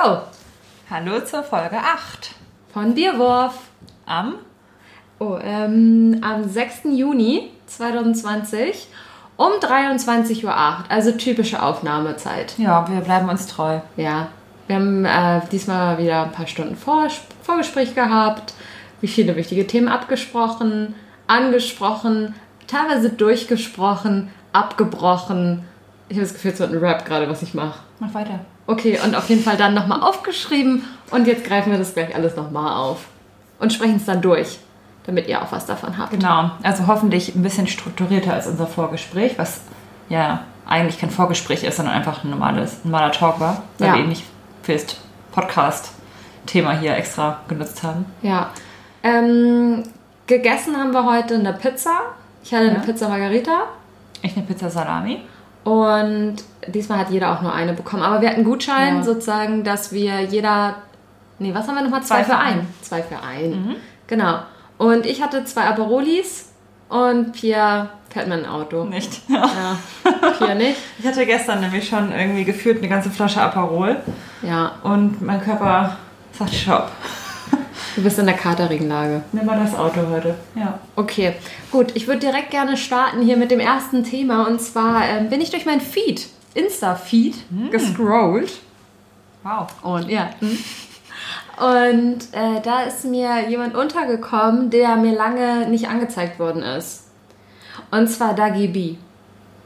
Go! Hallo zur Folge 8 von Bierwurf am oh, ähm, am 6. Juni 2020 um 23.08 Uhr, also typische Aufnahmezeit. Ja, wir bleiben uns treu. Ja, wir haben äh, diesmal wieder ein paar Stunden Vor Vorgespräch gehabt, wie viele wichtige Themen abgesprochen, angesprochen, teilweise durchgesprochen, abgebrochen. Ich habe das Gefühl, es wird ein Rap gerade, was ich mache. Mach weiter. Okay, und auf jeden Fall dann nochmal aufgeschrieben und jetzt greifen wir das gleich alles nochmal auf und sprechen es dann durch, damit ihr auch was davon habt. Genau, also hoffentlich ein bisschen strukturierter als unser Vorgespräch, was ja eigentlich kein Vorgespräch ist, sondern einfach ein normales, normaler Talk war, weil Ja. wir eben nicht fürs Podcast-Thema hier extra genutzt haben. Ja. Ähm, gegessen haben wir heute eine Pizza. Ich hatte eine Ja. Pizza Margarita. Ich eine Pizza Salami. Und diesmal hat jeder auch nur eine bekommen. Aber wir hatten einen Gutschein Ja. sozusagen, dass wir jeder. Nee, was haben wir nochmal? Zwei, Zwei für einen. einen. Zwei für einen. Genau. Und ich hatte zwei Aperolis und Pia fährt mein Auto. Nicht. Ja. Pia nicht. Ich hatte gestern nämlich schon irgendwie gefühlt eine ganze Flasche Aperol Ja. und mein Körper sagt Stopp. Du bist in der Katerregenlage. Nimm mal das Auto heute. Ja. Okay, gut. Ich würde direkt gerne starten hier mit dem ersten Thema. Und zwar ähm, bin ich durch mein Feed, Insta-Feed, gescrollt. Wow. Und ja. Und äh, da ist mir jemand untergekommen, der mir lange nicht angezeigt worden ist. Und zwar Dagi B.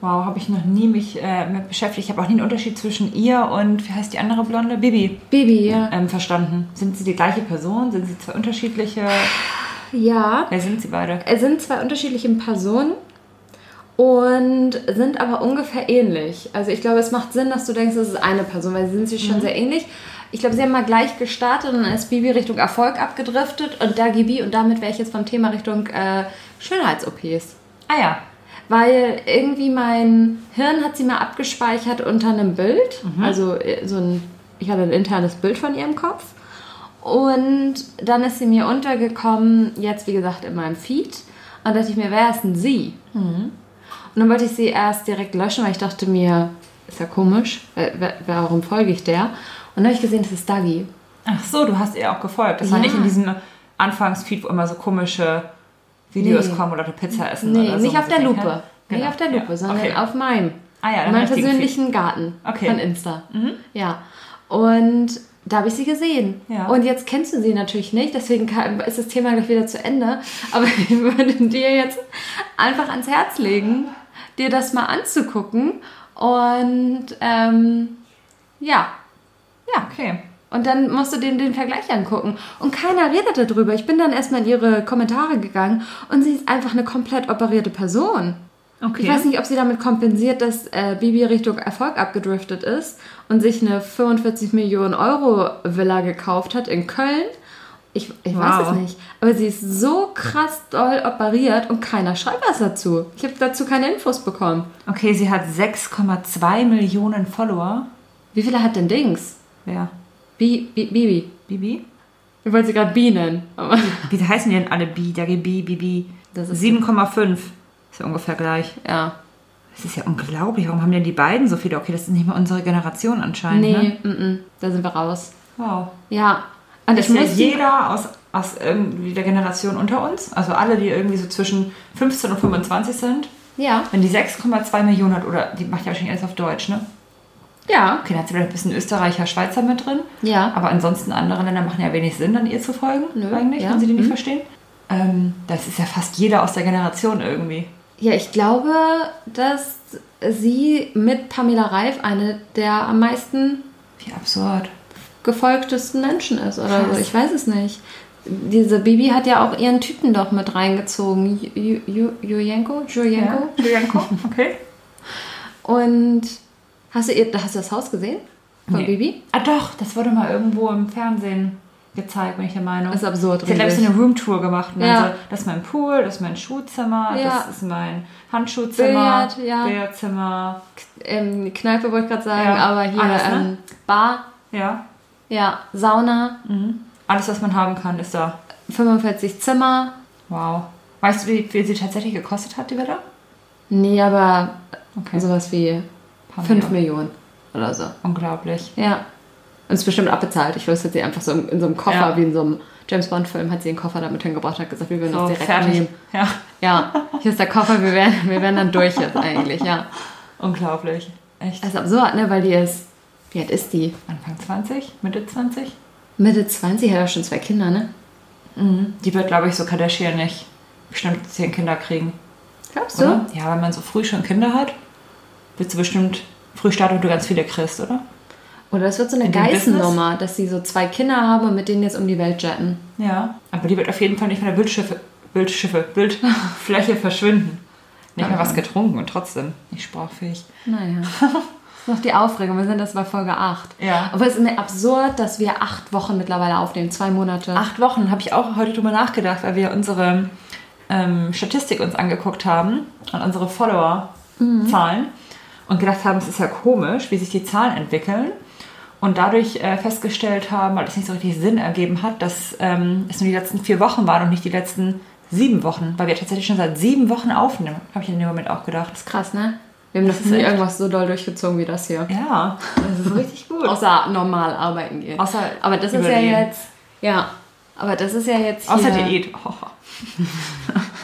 Wow, habe ich noch nie mich äh, mit beschäftigt. Ich habe auch nie einen Unterschied zwischen ihr und, wie heißt die andere Blonde? Bibi. Bibi, ja. Ähm, verstanden. Sind sie die gleiche Person? Sind sie zwei unterschiedliche? Ja. Wer sind sie beide? Es sind zwei unterschiedliche Personen und sind aber ungefähr ähnlich. Also ich glaube, es macht Sinn, dass du denkst, das ist eine Person, weil sie sind sich schon sehr ähnlich. Ich glaube, sie haben mal gleich gestartet und dann ist Bibi Richtung Erfolg abgedriftet und Dagi B und damit wäre ich jetzt vom Thema Richtung äh, Schönheits-OPs. Ah ja. Weil irgendwie mein Hirn hat sie mal abgespeichert unter einem Bild. Also äh, so ein, ich hatte ein internes Bild von ihrem Kopf. Und dann ist sie mir untergekommen, jetzt wie gesagt in meinem Feed. Und dachte ich mir, wer ist denn sie? Und dann wollte ich sie erst direkt löschen, weil ich dachte mir, ist ja komisch, äh, warum folge ich der? Und dann habe ich gesehen, das ist Dagi. Ach so, du hast ihr auch gefolgt. Das war Ja. nicht in diesem Anfangsfeed, wo immer so komische Videos Nee. kommen oder eine Pizza essen Nee, oder so. nicht auf der Lupe. denken, Nicht genau. auf der Lupe, Ja. sondern okay. auf meinem. Ah ja, meinem persönlichen Garten Okay. von Insta. Ja. Und da habe ich sie gesehen. Ja. Und jetzt kennst du sie natürlich nicht, deswegen ist das Thema gleich wieder zu Ende. Aber ich würde dir jetzt einfach ans Herz legen, dir das mal anzugucken. Und ähm, ja, Ja, okay. Und dann musst du den, den Vergleich angucken. Und keiner redet darüber. Ich bin dann erstmal in ihre Kommentare gegangen und sie ist einfach eine komplett operierte Person. Okay. Ich weiß nicht, ob sie damit kompensiert, dass äh, Bibi Richtung Erfolg abgedriftet ist und sich eine 45 Millionen Euro Villa gekauft hat in Köln. Ich, ich weiß Wow. es nicht. Aber sie ist so krass doll operiert und keiner schreibt was dazu. Ich habe dazu keine Infos bekommen. Okay, sie hat 6,2 Millionen Follower. Wie viele hat denn Dings? Wer? Bi, Bi, Bibi. Bibi? Ich wollte sie gerade Bi nennen. Aber Wie heißen die denn alle Bi? Dagi Bi, Bibi. Das ist- 7,5. Ist ja ungefähr gleich. ja. Das ist ja unglaublich. Warum haben denn die beiden so viele? Okay, das ist nicht mal unsere Generation anscheinend. Ne? Nee, mm -mm, da sind wir raus. Wow. Ja. Und Ist ja jeder aus, aus irgendwie der Generation unter uns, also alle, die irgendwie so zwischen 15 und 25 sind, Ja. wenn die 6,2 Millionen hat, oder die macht ja wahrscheinlich alles auf Deutsch, ne? Ja. Okay, dann hat sie vielleicht ein bisschen Österreicher, Schweizer mit drin. Ja. Aber ansonsten andere Länder machen ja wenig Sinn, dann ihr zu folgen, Nö, eigentlich, ja. wenn sie die nicht Mhm. verstehen. Ähm, das ist ja fast jeder aus der Generation irgendwie. Ja, ich glaube, dass sie mit Pamela Reif eine der am meisten Wie absurd. gefolgtesten Menschen ist oder Krass. so. Ich weiß es nicht. Diese Bibi hat ja auch ihren Typen doch mit reingezogen. Ju- Ju- Julienko? Julienko? Julianko, okay. Und hast du, hast du das Haus gesehen? Von Nee. Bibi? Ah doch, das wurde mal irgendwo im Fernsehen gezeigt, bin ich der Meinung. Das ist absurd. Sie hat, glaube ich, so eine Roomtour gemacht. Ja. so, das ist mein Pool, das ist mein Schuhzimmer, Ja. das ist mein Handschuhzimmer, Billard, ja. Billardzimmer. ähm, Kneipe wollte ich gerade sagen, Ja, aber hier alles, ne? ähm, Bar, Ja. ja, Sauna, Alles, was man haben kann, ist da. 45 Zimmer. Wow. Weißt du, wie viel sie tatsächlich gekostet hat, die Villa? Nee, aber Okay. sowas wie Paar 5 Millionen. Millionen oder so. Unglaublich. Ja. Und ist bestimmt abbezahlt. Ich weiß, hat sie einfach so in, so einem Koffer, Ja. wie in so einem James Bond-Film, hat sie einen Koffer damit hingebracht und hat gesagt, wir würden So, das direkt fertig. nehmen. Ja, Ja, hier ist der Koffer, wir werden, wir werden dann durch jetzt eigentlich, ja. unglaublich. Echt. Das ist absurd, ne? Weil die ist, wie alt ist die? Anfang 20, Mitte 20? Mitte 20, hat ja schon zwei Kinder, ne? Die wird, glaube ich, so Kardashian nicht bestimmt zehn Kinder kriegen. Glaubst du? Oder? Ja, wenn man so früh schon Kinder hat, wird du bestimmt früh starten und du ganz viele kriegst, oder? Oder es wird so eine Geissennummer, dass sie so zwei Kinder haben und mit denen jetzt um die Welt jetten. Ja. Aber die wird auf jeden Fall nicht von der Bildschiffe, Bildschiffe, Bildfläche verschwinden. Nicht mehr was getrunken und trotzdem nicht sprachfähig. Naja. Das ist noch die Aufregung. Wir sind das bei Folge 8. Ja. Aber es ist mir absurd, dass wir acht Wochen mittlerweile aufnehmen. Zwei Monate. Acht Wochen habe ich auch heute drüber nachgedacht, weil wir unsere ähm, Statistik uns angeguckt haben und unsere Follower-Zahlen und gedacht haben, es ist ja komisch, wie sich die Zahlen entwickeln. Und dadurch äh, festgestellt haben, weil es nicht so richtig Sinn ergeben hat, dass ähm, es nur die letzten vier Wochen waren und nicht die letzten sieben Wochen, weil wir tatsächlich schon seit sieben Wochen aufnehmen, habe ich in dem Moment auch gedacht. ist krass, ne? Wir haben das, ist nie echt- irgendwas so doll durchgezogen wie das hier. Ja, das ist richtig gut. Außer normal arbeiten gehen. Außer aber das ist ja jetzt. Ja. Aber das ist ja jetzt. Außer Diät. Oh,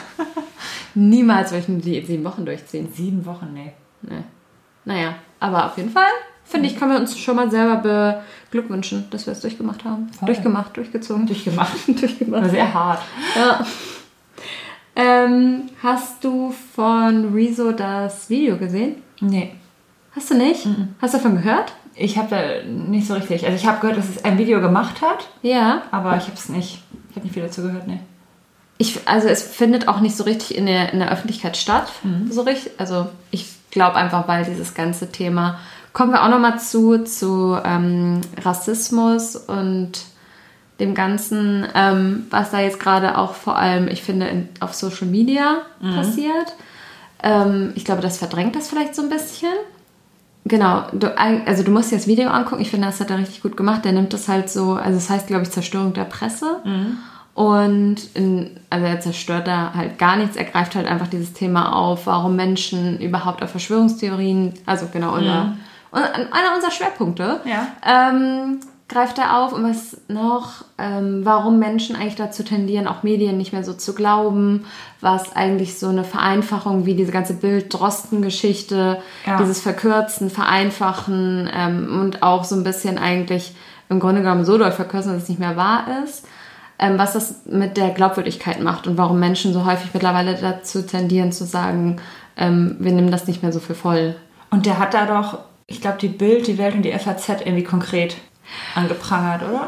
Niemals würde ich eine Diät sieben Wochen durchziehen. sieben Wochen, nee. Nee. Naja, aber auf jeden Fall, finde ich, können wir uns schon mal selber beglückwünschen, dass wir es durchgemacht haben. Voll. Durchgemacht, durchgezogen. Durchgemacht. durchgemacht. War sehr hart. Ja. Ähm, hast du von Rezo das Video gesehen? Nee. Hast du nicht? Hast du davon gehört? Ich habe da nicht so richtig. Also ich habe gehört, dass es ein Video gemacht hat, Ja. aber ich habe es nicht. Ich habe nicht viel dazu gehört, nee. Ich, also es findet auch nicht so richtig in der, in der Öffentlichkeit statt. So richtig. Also ich glaube einfach, weil dieses ganze Thema. Kommen wir auch nochmal zu, zu ähm, Rassismus und dem Ganzen, ähm, was da jetzt gerade auch vor allem, ich finde, in, auf Social Media passiert. Ähm, ich glaube, das verdrängt das vielleicht so ein bisschen. Genau, du, also du musst dir das Video angucken. Ich finde, das hat er richtig gut gemacht. Der nimmt das halt so, also es heißt, glaube ich, Zerstörung der Presse. Und in, also er zerstört da halt gar nichts. Er greift halt einfach dieses Thema auf, warum Menschen überhaupt auf Verschwörungstheorien, also genau, unser, un- einer unserer Schwerpunkte, Ja. ähm, greift er auf. Und was noch, ähm, warum Menschen eigentlich dazu tendieren, auch Medien nicht mehr so zu glauben, was eigentlich so eine Vereinfachung wie diese ganze Bild-Drosten-Geschichte, Ja. dieses Verkürzen, Vereinfachen ähm, und auch so ein bisschen eigentlich im Grunde genommen so doll verkürzen, dass es nicht mehr wahr ist was das mit der Glaubwürdigkeit macht und warum Menschen so häufig mittlerweile dazu tendieren zu sagen, ähm, wir nehmen das nicht mehr so für voll. Und der hat da doch, ich glaube, die Bild, die Welt und die FAZ irgendwie konkret angeprangert, oder?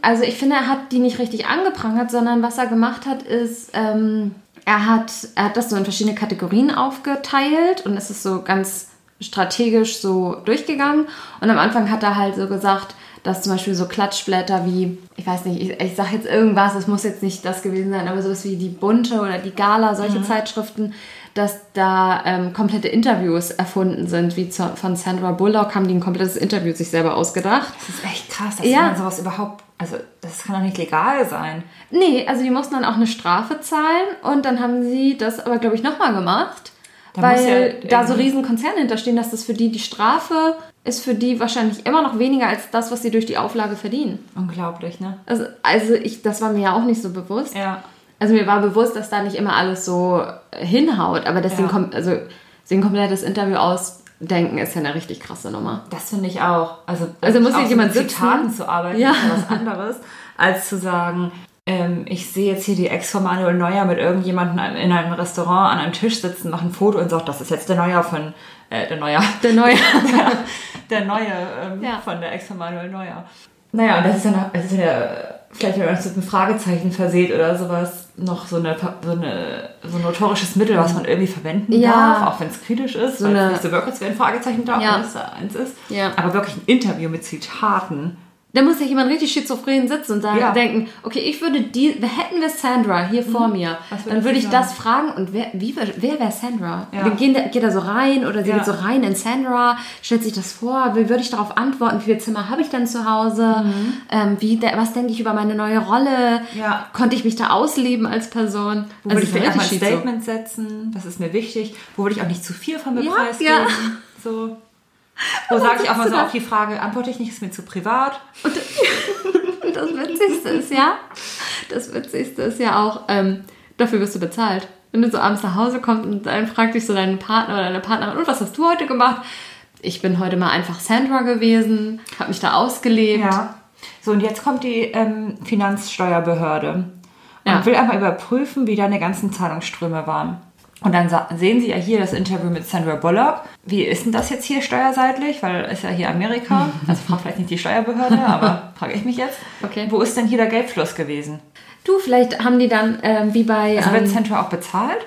Also ich finde, er hat die nicht richtig angeprangert, sondern was er gemacht hat, ist, ähm, er, hat, er hat das so in verschiedene Kategorien aufgeteilt und es ist so ganz strategisch so durchgegangen. Und am Anfang hat er halt so gesagt, dass zum Beispiel so Klatschblätter wie, ich weiß nicht, ich, ich sage jetzt irgendwas, es muss jetzt nicht das gewesen sein, aber sowas wie die Bunte oder die Gala, solche Zeitschriften, dass da ähm, komplette Interviews erfunden sind, wie zu, von Sandra Bullock haben die ein komplettes Interview sich selber ausgedacht. Das ist echt krass, dass Ja. man sowas überhaupt, also das kann doch nicht legal sein. Nee, also die mussten dann auch eine Strafe zahlen und dann haben sie das aber, glaube ich, nochmal gemacht. Da weil ja da so riesen Konzerne hinterstehen, dass das für die die Strafe ist für die wahrscheinlich immer noch weniger als das, was sie durch die Auflage verdienen. Unglaublich, ne? Also, also ich, das war mir ja auch nicht so bewusst. Ja. Also mir war bewusst, dass da nicht immer alles so hinhaut, aber dass Ja. sie, ein kom also, ein komplettes Interview ausdenken, ist ja eine richtig krasse Nummer. Das finde ich auch. Also, Also muss so jemand mit sitzen? Zitaten zu arbeiten, Ja. ist ja was anderes, als zu sagen, ähm, ich sehe jetzt hier die Ex von Manuel Neuer mit irgendjemandem in einem Restaurant an einem Tisch sitzen, mache ein Foto und sagt, das ist jetzt der Neuer von, äh, der Neuer, Der neue. der, der Neue ähm, Ja. von der Ex von Manuel Neuer. Naja, und das ist ja noch, das ist ja vielleicht, wenn man das mit einem Fragezeichen verseht oder sowas, noch so, eine, so, eine, so ein notorisches Mittel, was man irgendwie verwenden Ja. darf, auch wenn es kritisch ist, So weil eine- es nicht so wirkt, als wäre ein Fragezeichen da, Ja. wenn es da eins ist. Ja. Aber wirklich ein Interview mit Zitaten. Da muss ja jemand richtig schizophren sitzen und da Ja. denken, okay, ich würde die, hätten wir Sandra hier vor mir, Mhm. Würde dann würde ich sagen? das fragen und wer, wie, wer wäre Sandra? Ja. Gehen da, geht da so rein oder sie Ja. geht so rein in Sandra, stellt sich das vor, wie würde ich darauf antworten, wie viele Zimmer habe ich denn zu Hause, ähm, wie, was denke ich über meine neue Rolle, Mhm. Ja. konnte ich mich da ausleben als Person? Wo würde ich einfach ein. Statement setzen? Das ist mir wichtig. Wo würde ich auch nicht zu viel von mir Ja, preisgeben? So. Wo sage ich auch mal so auf die Frage, antworte ich nicht, ist mir zu privat. Und das Witzigste ist ja, das Witzigste ist ja auch, ähm, dafür wirst du bezahlt. Wenn du so abends nach Hause kommst und dann fragt dich so deinen Partner oder deine Partnerin, und was hast du heute gemacht? Ich bin heute mal einfach Sandra gewesen, habe mich da ausgelebt. Ja. So, und jetzt kommt die ähm, Finanzsteuerbehörde und Ja. will einmal überprüfen, wie deine ganzen Zahlungsströme waren. Und dann sehen Sie ja hier das Interview mit Sandra Bullock. Wie ist denn das jetzt hier steuerseitlich? Weil ist ja hier Amerika. Also fragt vielleicht nicht die Steuerbehörde, aber frage ich mich jetzt. Okay. Wo ist denn hier der Geldfluss gewesen? Du, vielleicht haben die dann, ähm, wie bei... Also wird ähm, Sandra auch bezahlt?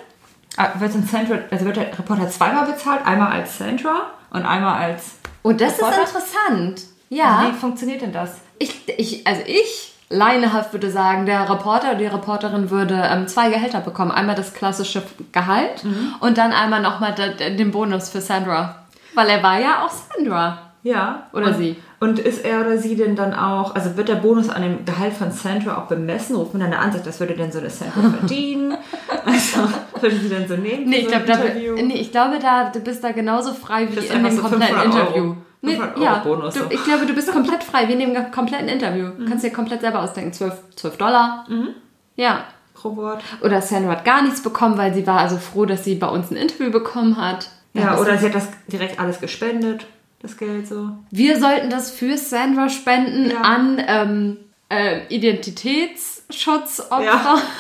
Ah, Wird, Sandra, also wird der Reporter zweimal bezahlt? Einmal als Sandra und einmal als... oh, das ist Reporter? interessant. Ja. Also wie funktioniert denn das? Ich, ich, also ich, leinehaft würde sagen, der Reporter oder die Reporterin würde ähm, zwei Gehälter bekommen. Einmal das klassische Gehalt und dann einmal nochmal den Bonus für Sandra. Weil er war ja auch Sandra. Ja. Oder und, sie. Und ist er oder sie denn dann auch, also wird der Bonus an dem Gehalt von Sandra auch bemessen? Ruft man dann eine Ansicht, das würde denn so eine Sandra verdienen? Also, würde sie denn so nehmen? Nee, ich so glaube, ein da, Interview? nee, ich glaube da, du bist da genauso frei wie in dem so kompletten 500 Euro. 500 Euro ja, Bonus, du. Mhm. ich glaube, du bist komplett frei wie in dem kompletten Interview. Kannst dir komplett selber ausdenken. 12, 12 Dollar. Ja. Pro Wort. Oder Sandra hat gar nichts bekommen, weil sie war also froh, dass sie bei uns ein Interview bekommen hat. Ja, das oder sie hat das direkt alles gespendet, das Geld so. Wir sollten das für Sandra spenden Ja. an ähm, äh, Identitätsschutzopfer. Ja.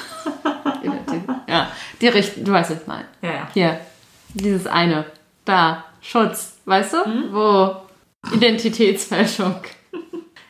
Ja, die richten, du weißt, ich meine. Ja, ja. Hier, dieses eine, da, Schutz, weißt du? Mhm. Wo? Identitätsfälschung.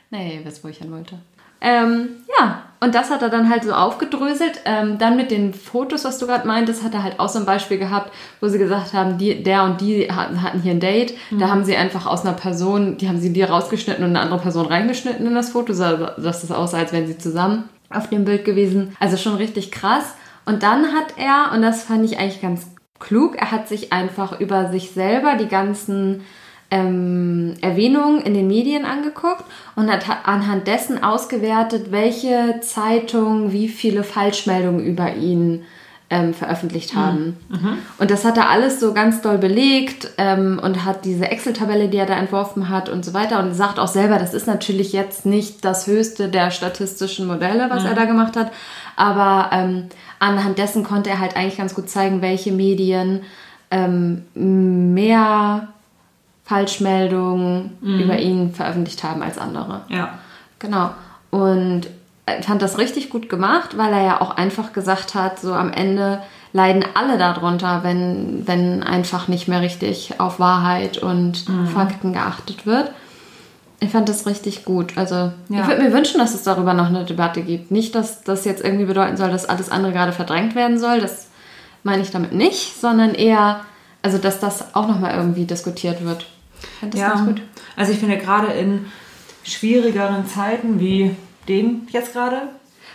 nee, wisst, wo ich hin wollte. Ähm, ja, und das hat er dann halt so aufgedröselt. Ähm, dann mit den Fotos, was du gerade meintest, hat er halt auch so ein Beispiel gehabt, wo sie gesagt haben, die, der und die hatten, hatten hier ein Date. Mhm. Da haben sie einfach aus einer Person, die haben sie dir rausgeschnitten und eine andere Person reingeschnitten in das Foto, so dass das aussah, als wären sie zusammen auf dem Bild gewesen. Also schon richtig krass. Und dann hat er, und das fand ich eigentlich ganz klug, er hat sich einfach über sich selber die ganzen ähm, Erwähnungen in den Medien angeguckt und hat ha- anhand dessen ausgewertet, welche Zeitungen wie viele Falschmeldungen über ihn ähm, veröffentlicht haben. Und das hat er alles so ganz doll belegt ähm, und hat diese Excel-Tabelle, die er da entworfen hat und so weiter. Und sagt auch selber, das ist natürlich jetzt nicht das höchste der statistischen Modelle, was er da gemacht hat. Aber ähm, anhand dessen konnte er halt eigentlich ganz gut zeigen, welche Medien ähm, mehr Falschmeldungen über ihn veröffentlicht haben als andere. Ja. Genau. Und ich fand das richtig gut gemacht, weil er ja auch einfach gesagt hat, so am Ende leiden alle darunter, wenn, wenn einfach nicht mehr richtig auf Wahrheit und Fakten geachtet wird. Ich fand das richtig gut. Also Ja. ich würde mir wünschen, dass es darüber noch eine Debatte gibt. Nicht, dass das jetzt irgendwie bedeuten soll, dass alles andere gerade verdrängt werden soll. Das meine ich damit nicht, sondern eher, also dass das auch nochmal irgendwie diskutiert wird. Das ja. gut. Also ich finde gerade in schwierigeren Zeiten wie dem jetzt gerade,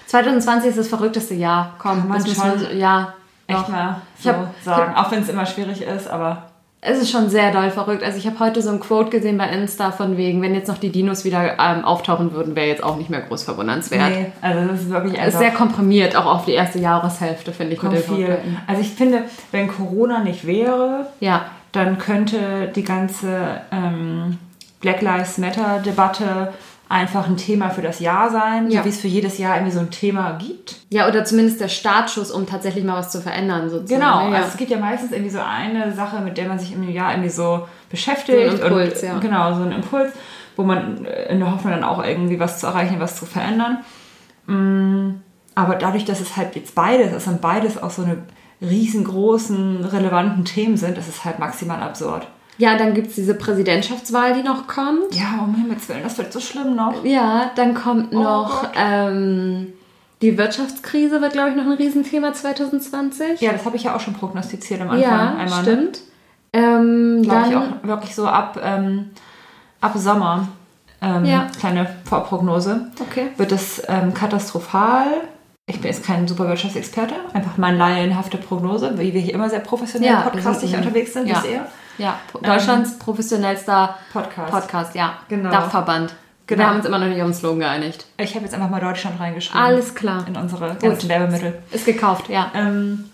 2020 ist das verrückteste Jahr. Komm, man das wir schon so, ja. echt doch. mal Ich so hab- sagen. Auch wenn es immer schwierig ist, aber Es ist schon sehr doll verrückt. Also ich habe heute so ein Quote gesehen bei Insta von wegen, wenn jetzt noch die Dinos wieder ähm, auftauchen würden, wäre jetzt auch nicht mehr groß verwundernswert. nee, also das ist wirklich Es einfach ist sehr komprimiert, auch auf die erste Jahreshälfte, finde ich. den viel. Also ich finde, wenn Corona nicht wäre, Ja, dann könnte die ganze ähm, Black Lives Matter Debatte einfach ein Thema für das Jahr sein, Ja. so wie es für jedes Jahr irgendwie so ein Thema gibt. ja, oder zumindest der Startschuss, um tatsächlich mal was zu verändern. Sozusagen. Genau, ja. also es gibt ja meistens irgendwie so eine Sache, mit der man sich im Jahr irgendwie so beschäftigt. So ein Impuls, und, ja. Genau, so ein Impuls, wo man in der Hoffnung dann auch irgendwie was zu erreichen, was zu verändern. Mm, Aber dadurch, dass es halt jetzt beides ist und beides auch so eine riesengroßen, relevanten Themen sind, ist es halt maximal absurd. ja, dann gibt es diese Präsidentschaftswahl, die noch kommt. Ja, um Himmels Willen, das wird so schlimm noch. Ja, dann kommt noch Gott. ähm, die Wirtschaftskrise, wird, glaube ich, noch ein Riesenthema 2020. Ja, das habe ich ja auch schon prognostiziert am Anfang. Ja, einmal, Ne? stimmt. Ähm, Glaube ich auch wirklich so ab, ähm, ab Sommer. Ähm, Ja. Kleine Vorprognose. Okay. wird es ähm, katastrophal. Ich bin jetzt kein super Wirtschaftsexperte, einfach meine laienhafte Prognose, wie wir hier immer sehr professionell Ja, podcastig unterwegs sind, ja. wisst ihr? Ja, Deutschlands professionellster Podcast. Podcast, ja. Genau. Dachverband. Genau. Wir haben uns immer noch nicht auf den Slogan geeinigt. Ich habe jetzt einfach mal Deutschland reingeschrieben. Alles klar. In unsere ganzen Werbemittel. Ist gekauft, ja. Ähm,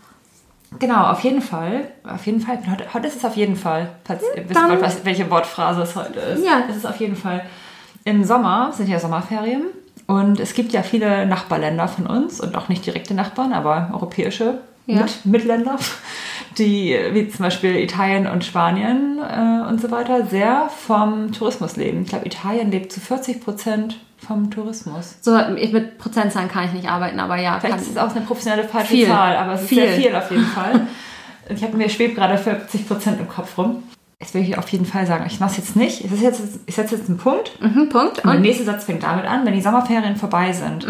Genau, auf jeden Fall. Auf jeden Fall. Heute, heute ist es auf jeden Fall. Falls ihr wissen wollt, was, welche Wortphrase es heute ist. Ja. Es ist auf jeden Fall. Im Sommer sind ja Sommerferien. Und es gibt ja viele Nachbarländer von uns und auch nicht direkte Nachbarn, aber europäische Ja. Mit Mitländer, die wie zum Beispiel Italien und Spanien äh, und so weiter sehr vom Tourismus leben. Ich glaube, Italien lebt zu 40 Prozent vom Tourismus. So, ich, mit Prozentzahlen kann ich nicht arbeiten, aber ja. Vielleicht ist es auch eine professionelle falsche Viel. Zahl, aber es ist Viel. sehr viel auf jeden Fall. Ich habe mir schwebt gerade 40 Prozent im Kopf rum. Das will ich auf jeden Fall sagen. Ich mache es jetzt nicht. Es ist jetzt, ich setze jetzt einen Punkt. mhm, Punkt. Und der Und nächste Satz fängt damit an, wenn die Sommerferien vorbei sind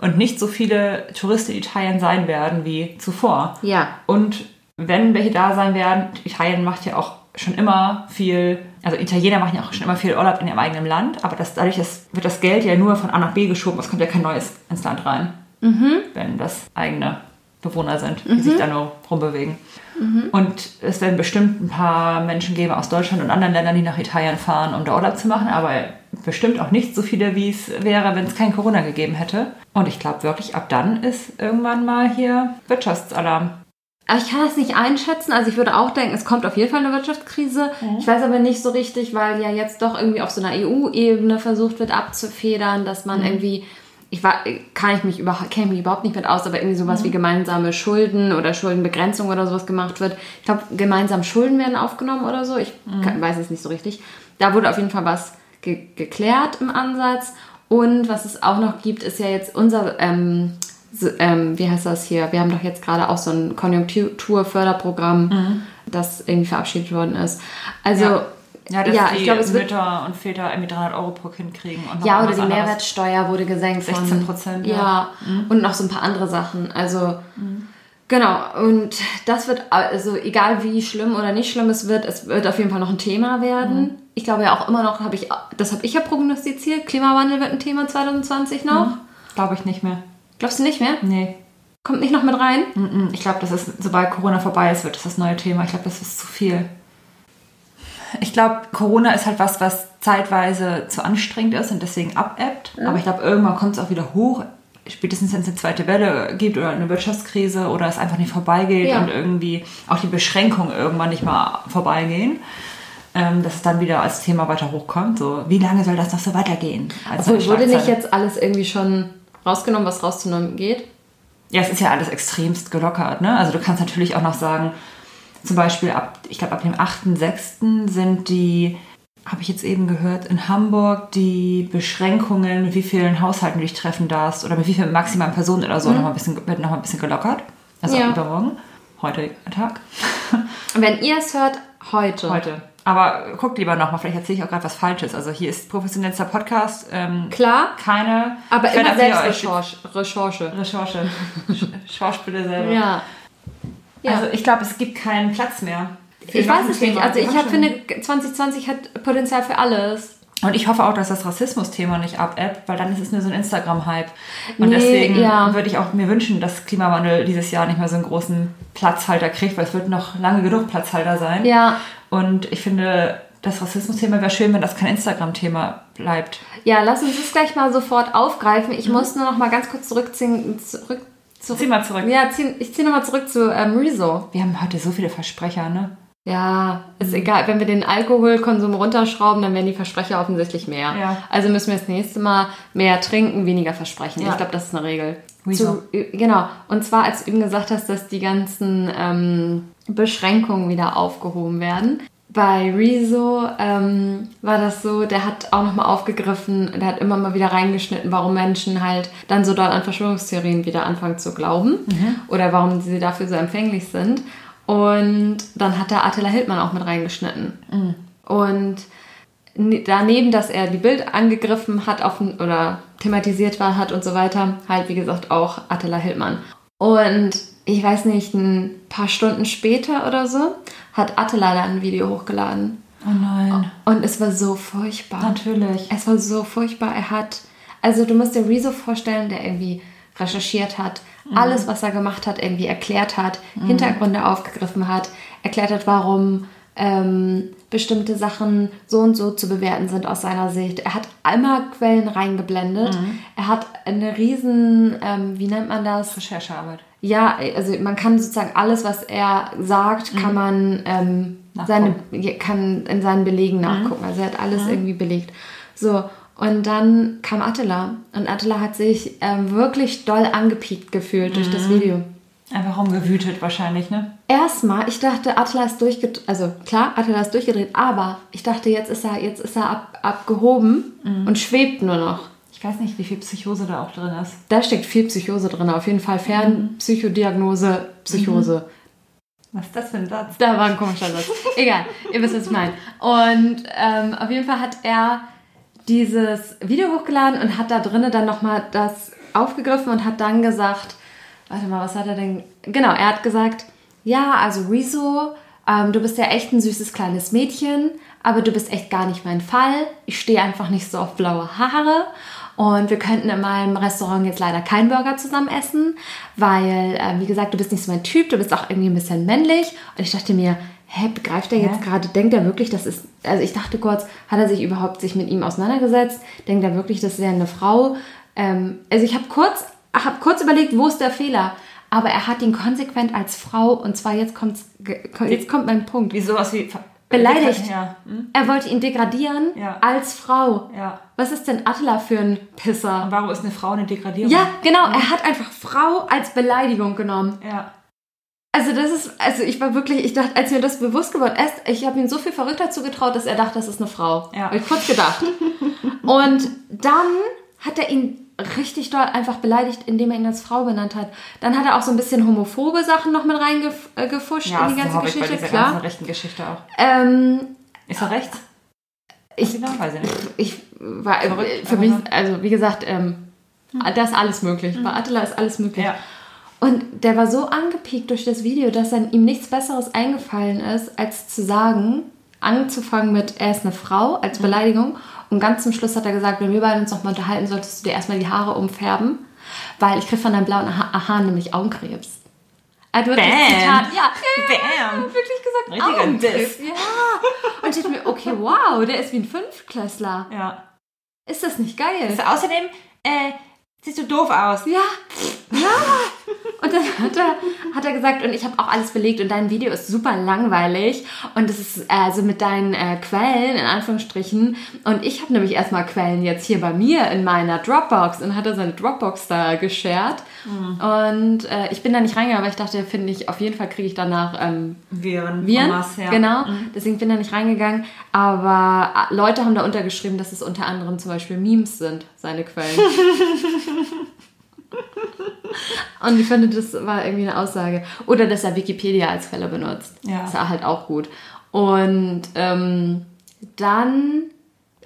und nicht so viele Touristen in Italien sein werden wie zuvor. ja. Und wenn welche da sein werden, Italien macht ja auch schon immer viel, also Italiener machen ja auch schon immer viel Urlaub in ihrem eigenen Land, aber das, dadurch ist, wird das Geld ja nur von A nach B geschoben, es kommt ja kein neues ins Land rein, wenn das eigene Bewohner sind, die sich da nur rumbewegen. Und es werden bestimmt ein paar Menschen geben aus Deutschland und anderen Ländern, die nach Italien fahren, um da Urlaub zu machen, aber bestimmt auch nicht so viele, wie es wäre, wenn es kein Corona gegeben hätte. Und ich glaube wirklich, ab dann ist irgendwann mal hier Wirtschaftsalarm. Aber ich kann das nicht einschätzen. Also ich würde auch denken, es kommt auf jeden Fall eine Wirtschaftskrise. Ich weiß aber nicht so richtig, weil ja jetzt doch irgendwie auf so einer EU-Ebene versucht wird abzufedern, dass man irgendwie, ich war, kann ich mich überhaupt, kenne mich überhaupt nicht mit aus, aber irgendwie sowas wie gemeinsame Schulden oder Schuldenbegrenzung oder sowas gemacht wird. Ich glaube, gemeinsam Schulden werden aufgenommen oder so. Ich kann, weiß es nicht so richtig. Da wurde auf jeden Fall was ge geklärt im Ansatz. Und was es auch noch gibt, ist ja jetzt unser, ähm, so, ähm, wie heißt das hier? Wir haben doch jetzt gerade auch so ein Konjunkturförderprogramm, das irgendwie verabschiedet worden ist. Also, Ja. Ja, dass ja, die ich glaube, es wird. Mütter und Väter irgendwie 300 Euro pro Kind kriegen. Und Ja, oder die. Mehrwertsteuer wurde gesenkt. von- 16%, Ja, ja. und noch so ein paar andere Sachen. Also, genau. Und das wird, also egal wie schlimm oder nicht schlimm es wird, es wird auf jeden Fall noch ein Thema werden. Ich glaube ja auch immer noch, habe ich, das habe ich ja prognostiziert, Klimawandel wird ein Thema 2020 noch. Glaube ich nicht mehr. Glaubst du nicht mehr? Nee. Kommt nicht noch mit rein? Mm-mm. Ich glaube, das ist, sobald Corona vorbei ist, wird das das neue Thema. Ich glaube, das ist zu viel. Ich glaube, Corona ist halt was, was zeitweise zu anstrengend ist und deswegen abebbt. Aber ich glaube, irgendwann kommt es auch wieder hoch. Spätestens, wenn es eine zweite Welle gibt oder eine Wirtschaftskrise oder es einfach nicht vorbeigeht Ja. und irgendwie auch die Beschränkungen irgendwann nicht mal vorbeigehen, ähm, dass es dann wieder als Thema weiter hochkommt. So, wie lange soll das noch so weitergehen? Als Obwohl, wurde nicht jetzt alles irgendwie schon rausgenommen, was rauszunehmen geht? Ja, es ist ja alles extremst gelockert. Ne? Also du kannst natürlich auch noch sagen, zum Beispiel ab, ich glaube ab dem 8.6. sind die, habe ich jetzt eben gehört, in Hamburg die Beschränkungen, mit wie vielen Haushalten du dich treffen darfst oder mit wie vielen maximalen Personen oder so, noch mal ein bisschen, wird ein bisschen gelockert. Also Ja. übermorgen. Heute Tag. Wenn ihr es hört, heute. Heute. Aber guckt lieber nochmal, vielleicht erzähle ich auch gerade was Falsches. Also hier ist professionellster Podcast. Ähm, Klar, keine. aber immer dafür euch- Selbstrecherche. Recherche. Recherche. Schauspiele selber. Ja. Ja. Also ich glaube, es gibt keinen Platz mehr. für ich weiß es nicht. Also ich hab, finde, 2020 hat Potenzial für alles. Und ich hoffe auch, dass das Rassismus-Thema nicht abebbt, weil dann ist es nur so ein Instagram-Hype. Und Nee, deswegen ja. würde ich auch mir wünschen, dass Klimawandel dieses Jahr nicht mehr so einen großen Platzhalter kriegt, weil es wird noch lange genug Platzhalter sein. Ja. Und ich finde, das Rassismus-Thema wäre schön, wenn das kein Instagram-Thema bleibt. Ja, lass uns das gleich mal sofort aufgreifen. Ich muss nur noch mal ganz kurz zurückziehen. Zurück, zurück. Zieh mal zurück. Ja, zieh, ich ziehe nochmal zurück zu ähm, Rezo. Wir haben heute so viele Versprecher, ne? Ja, ist egal. Wenn wir den Alkoholkonsum runterschrauben, dann werden die Versprecher offensichtlich mehr. Ja. Also müssen wir das nächste Mal mehr trinken, weniger versprechen. Ja. Ich glaube, das ist eine Regel. Zu, genau. Und zwar, als du eben gesagt hast, dass die ganzen ähm, Beschränkungen wieder aufgehoben werden. Bei Rezo ähm, war das so, der hat auch nochmal aufgegriffen, der hat immer mal wieder reingeschnitten, warum Menschen halt dann so doll an Verschwörungstheorien wieder anfangen zu glauben oder warum sie dafür so empfänglich sind. Und dann hat der Attila Hildmann auch mit reingeschnitten. Und ne- daneben, dass er die Bild angegriffen hat auf, oder thematisiert war hat und so weiter, halt wie gesagt auch Attila Hildmann. Und ich weiß nicht, ein paar Stunden später oder so hat Attila dann ein Video hochgeladen. Oh nein. Und es war so furchtbar. Natürlich. Es war so furchtbar. Er hat, also du musst dir Rezo vorstellen, der irgendwie recherchiert hat, alles, was er gemacht hat, irgendwie erklärt hat, Hintergründe aufgegriffen hat, erklärt hat, warum ähm, bestimmte Sachen so und so zu bewerten sind aus seiner Sicht. Er hat immer Quellen reingeblendet. Mhm. Er hat eine riesen, ähm, wie nennt man das? Recherchearbeit. Ja, also man kann sozusagen alles, was er sagt, kann man ähm, seine, kann in seinen Belegen nachgucken. Also er hat alles irgendwie belegt. So, und dann kam Attila. Und Attila hat sich ähm, wirklich doll angepiekt gefühlt durch das Video. Einfach rumgewütet wahrscheinlich, ne? Erstmal, ich dachte, Attila ist durchgedreht, also klar, Attila ist durchgedreht, aber ich dachte, jetzt ist er, jetzt ist er ab, abgehoben und schwebt nur noch. Ich weiß nicht, wie viel Psychose da auch drin ist. Da steckt viel Psychose drin, auf jeden Fall Fernpsychodiagnose, Psychose. Was ist das für ein Satz? Da war ein komischer Satz. Egal, ihr wisst, was ich meine. Und ähm, auf jeden Fall hat er dieses Video hochgeladen und hat da drinnen dann nochmal das aufgegriffen und hat dann gesagt, warte mal, was hat er denn? Genau, er hat gesagt, ja, also Rezo, ähm, du bist ja echt ein süßes kleines Mädchen, aber du bist echt gar nicht mein Fall. Ich stehe einfach nicht so auf blaue Haare. Und wir könnten in meinem Restaurant jetzt leider keinen Burger zusammen essen, weil, ähm, wie gesagt, du bist nicht so mein Typ, du bist auch irgendwie ein bisschen männlich. Und ich dachte mir, hä, begreift er jetzt gerade, denkt er wirklich, das ist, also ich dachte kurz, hat er sich überhaupt sich mit ihm auseinandergesetzt? Denkt er wirklich, das wäre eine Frau? Ähm, also ich habe kurz, hab kurz überlegt, wo ist der Fehler? Aber er hat ihn konsequent als Frau, und zwar jetzt, kommt's, jetzt kommt mein Punkt, Wie sowas wie... beleidigt. Ja. Hm? Er wollte ihn degradieren Ja. als Frau. Ja. Was ist denn Attila für ein Pisser? Und warum ist eine Frau eine Degradierung? Ja, genau, er hat einfach Frau als Beleidigung genommen. Ja. Also das ist, also ich war wirklich, ich dachte, als mir das bewusst geworden ist, ich habe ihm so viel Verrückter zugetraut, dass er dachte, das ist eine Frau. Ja. Habe ich kurz gedacht. Und dann hat er ihn richtig doll einfach beleidigt, indem er ihn als Frau benannt hat. Dann hat er auch so ein bisschen homophobe Sachen noch mit reingefuscht Ja, in die das ganze habe ich bei Geschichte, dieser ganzen klar. rechten Geschichte auch. Ähm, Ist er rechts? ich, Genau, weiß ich nicht. ich war Verrückt, äh, für aber mich, also wie gesagt, ähm, da ist alles möglich. Bei Attila ist alles möglich. Ja. Und der war so angepiekt durch das Video, dass dann ihm nichts Besseres eingefallen ist, als zu sagen, anzufangen mit, er ist eine Frau als Beleidigung. Und ganz zum Schluss hat er gesagt, wenn wir beide uns nochmal unterhalten, solltest du dir erstmal die Haare umfärben, weil ich kriege von deinen blauen ha Haaren nämlich Augenkrebs. Er hat wirklich Bam. Zitat, ja, Bam. wirklich gesagt, Augenkrebs. Ja. Und ich dachte mir, okay, wow, der ist wie ein Fünftklässler. Ja. Ist das nicht geil? Ist außerdem, äh, siehst du doof aus. Ja, ja. Und dann hat er, hat er gesagt, und ich habe auch alles belegt und dein Video ist super langweilig und es ist also mit deinen äh, Quellen in Anführungsstrichen und ich habe nämlich erstmal Quellen jetzt hier bei mir in meiner Dropbox und hat er seine Dropbox da geshared und äh, ich bin da nicht reingegangen, weil ich dachte, finde ich, auf jeden Fall kriege ich danach ähm, Viren. Viren, Mamas, ja. genau. Deswegen bin ich da nicht reingegangen. Aber äh, Leute haben da untergeschrieben, dass es unter anderem zum Beispiel Memes sind, seine Quellen. Und ich finde, das war irgendwie eine Aussage. Oder dass er Wikipedia als Quelle benutzt. Ja. Das war halt auch gut. Und ähm, dann,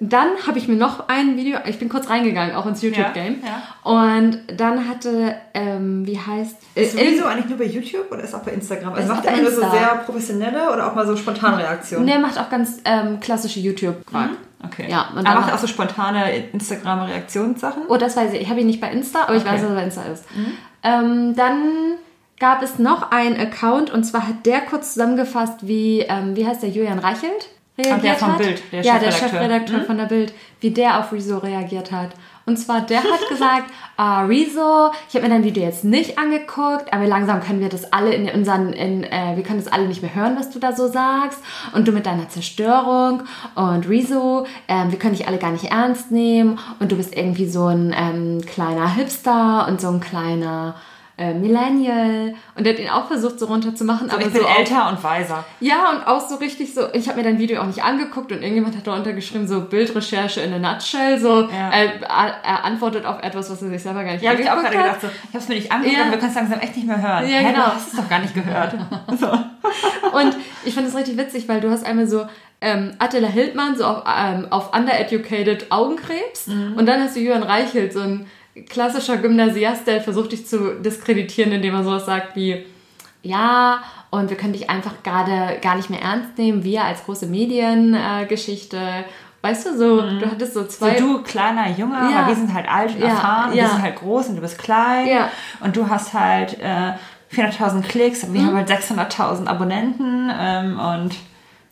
dann habe ich mir noch ein Video, ich bin kurz reingegangen, auch ins YouTube-Game. Ja, Und dann hatte, ähm, wie heißt... Ist äh, sowieso eigentlich nur bei YouTube oder ist auch bei Instagram? Also Ist macht er nur so sehr professionelle oder auch mal so spontane Reaktionen? Der macht auch ganz ähm, klassische YouTube-Quark. Okay. Ja, und aber macht auch so spontane Instagram-Reaktionssachen? Oh, das weiß ich. Ich habe ihn nicht bei Insta, aber ich Okay. weiß, dass er bei Insta ist. Ähm, dann gab es noch einen Account und zwar hat der kurz zusammengefasst, wie, ähm, wie heißt der, Julian Reichelt reagiert der vom hat. Bild, der ja, der Chefredakteur. Chefredakteur von der Bild, wie der auf Rezo reagiert hat. Und zwar, der hat gesagt, ah, Rezo, ich habe mir dein Video jetzt nicht angeguckt, aber langsam können wir das alle in unseren, in, äh, wir können das alle nicht mehr hören, was du da so sagst. Und du mit deiner Zerstörung und Rezo, ähm, wir können dich alle gar nicht ernst nehmen. Und du bist irgendwie so ein ähm, kleiner Hipster und so ein kleiner äh, Millennial. Und der hat ihn auch versucht, so runterzumachen. Aber aber ich bin so auch- älter und weiser. ja, und auch so richtig so, ich habe mir dein Video auch nicht angeguckt und irgendjemand hat darunter geschrieben, so Bildrecherche in a nutshell, so, Ja. er, er antwortet auf etwas, was er sich selber gar nicht Ja, habe ich auch gerade angeguckt gedacht, so, ich habe es mir nicht angeguckt, Ja. aber wir können es langsam echt nicht mehr hören. Ja, Hä, genau. Du hast es doch gar nicht gehört. so. Und ich fand es richtig witzig, weil du hast einmal so ähm, Attila Hildmann so auf, ähm, auf undereducated Augenkrebs Mhm. und dann hast du Jürgen Reichelt, so ein klassischer Gymnasiast, der versucht dich zu diskreditieren, indem er sowas sagt wie, ja, und wir können dich einfach gerade gar nicht mehr ernst nehmen, wir als große Mediengeschichte. Äh, weißt du, so, du hattest so So zwei... du, kleiner Junge, Ja. aber wir sind halt alt und Ja, erfahren und ja. wir sind halt groß und du bist klein und du hast halt äh, 400.000 Klicks und wir Mhm. haben halt 600.000 Abonnenten ähm, und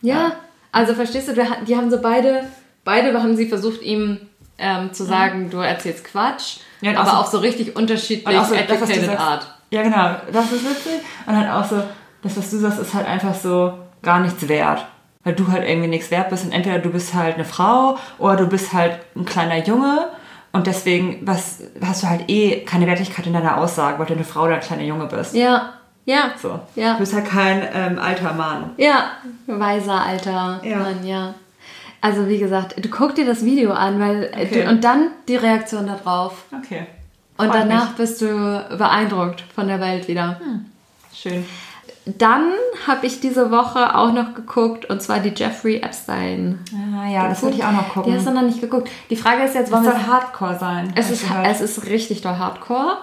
Ja, also verstehst du, die haben so beide, beide haben sie versucht, ihm ähm, zu sagen, du erzählst Quatsch, Ja, und aber auch so- auf so richtig unterschiedlich so, das, educated sagst, Art. Ja, genau. Das ist witzig. Und halt auch so, das, was du sagst, ist halt einfach so gar nichts wert. Weil du halt irgendwie nichts wert bist und entweder du bist halt eine Frau oder du bist halt ein kleiner Junge und deswegen was, hast du halt eh keine Wertigkeit in deiner Aussage, weil du eine Frau oder ein kleiner Junge bist. Ja, ja, So. Ja. Du bist halt kein ähm, alter Mann. ja, weiser alter Ja. Mann, ja. Also wie gesagt, du guck dir das Video an, weil Okay. und dann die Reaktion darauf. Okay. Und Freut danach mich. bist du beeindruckt von der Welt wieder. Schön. Dann habe ich diese Woche auch noch geguckt, und zwar die Jeffrey Epstein. Ah, ja, das würde ich auch noch gucken. Die hast du noch nicht geguckt. Die Frage ist jetzt, wollen wir soll Hardcore sein. Es ist, es ist richtig doll Hardcore.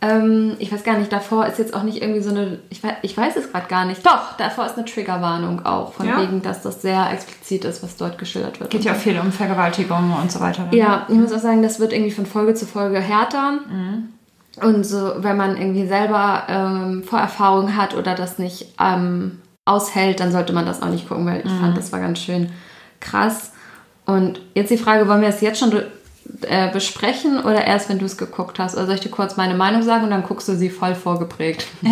Ähm, ich weiß gar nicht, davor ist jetzt auch nicht irgendwie so eine. Ich weiß, ich weiß es gerade gar nicht. Doch, davor ist eine Triggerwarnung auch, von Ja? wegen, dass das sehr explizit ist, was dort geschildert wird. geht ja auch viel um Vergewaltigung und so weiter. ne? Ja, ich muss auch sagen, das wird irgendwie von Folge zu Folge härter. Mhm. Und so, wenn man irgendwie selber ähm, Vorerfahrung hat oder das nicht ähm, aushält, dann sollte man das auch nicht gucken, weil ich Mhm. fand, das war ganz schön krass. Und jetzt die Frage, wollen wir es jetzt schon äh, besprechen oder erst, wenn du es geguckt hast? Oder soll ich dir kurz meine Meinung sagen und dann guckst du sie voll vorgeprägt?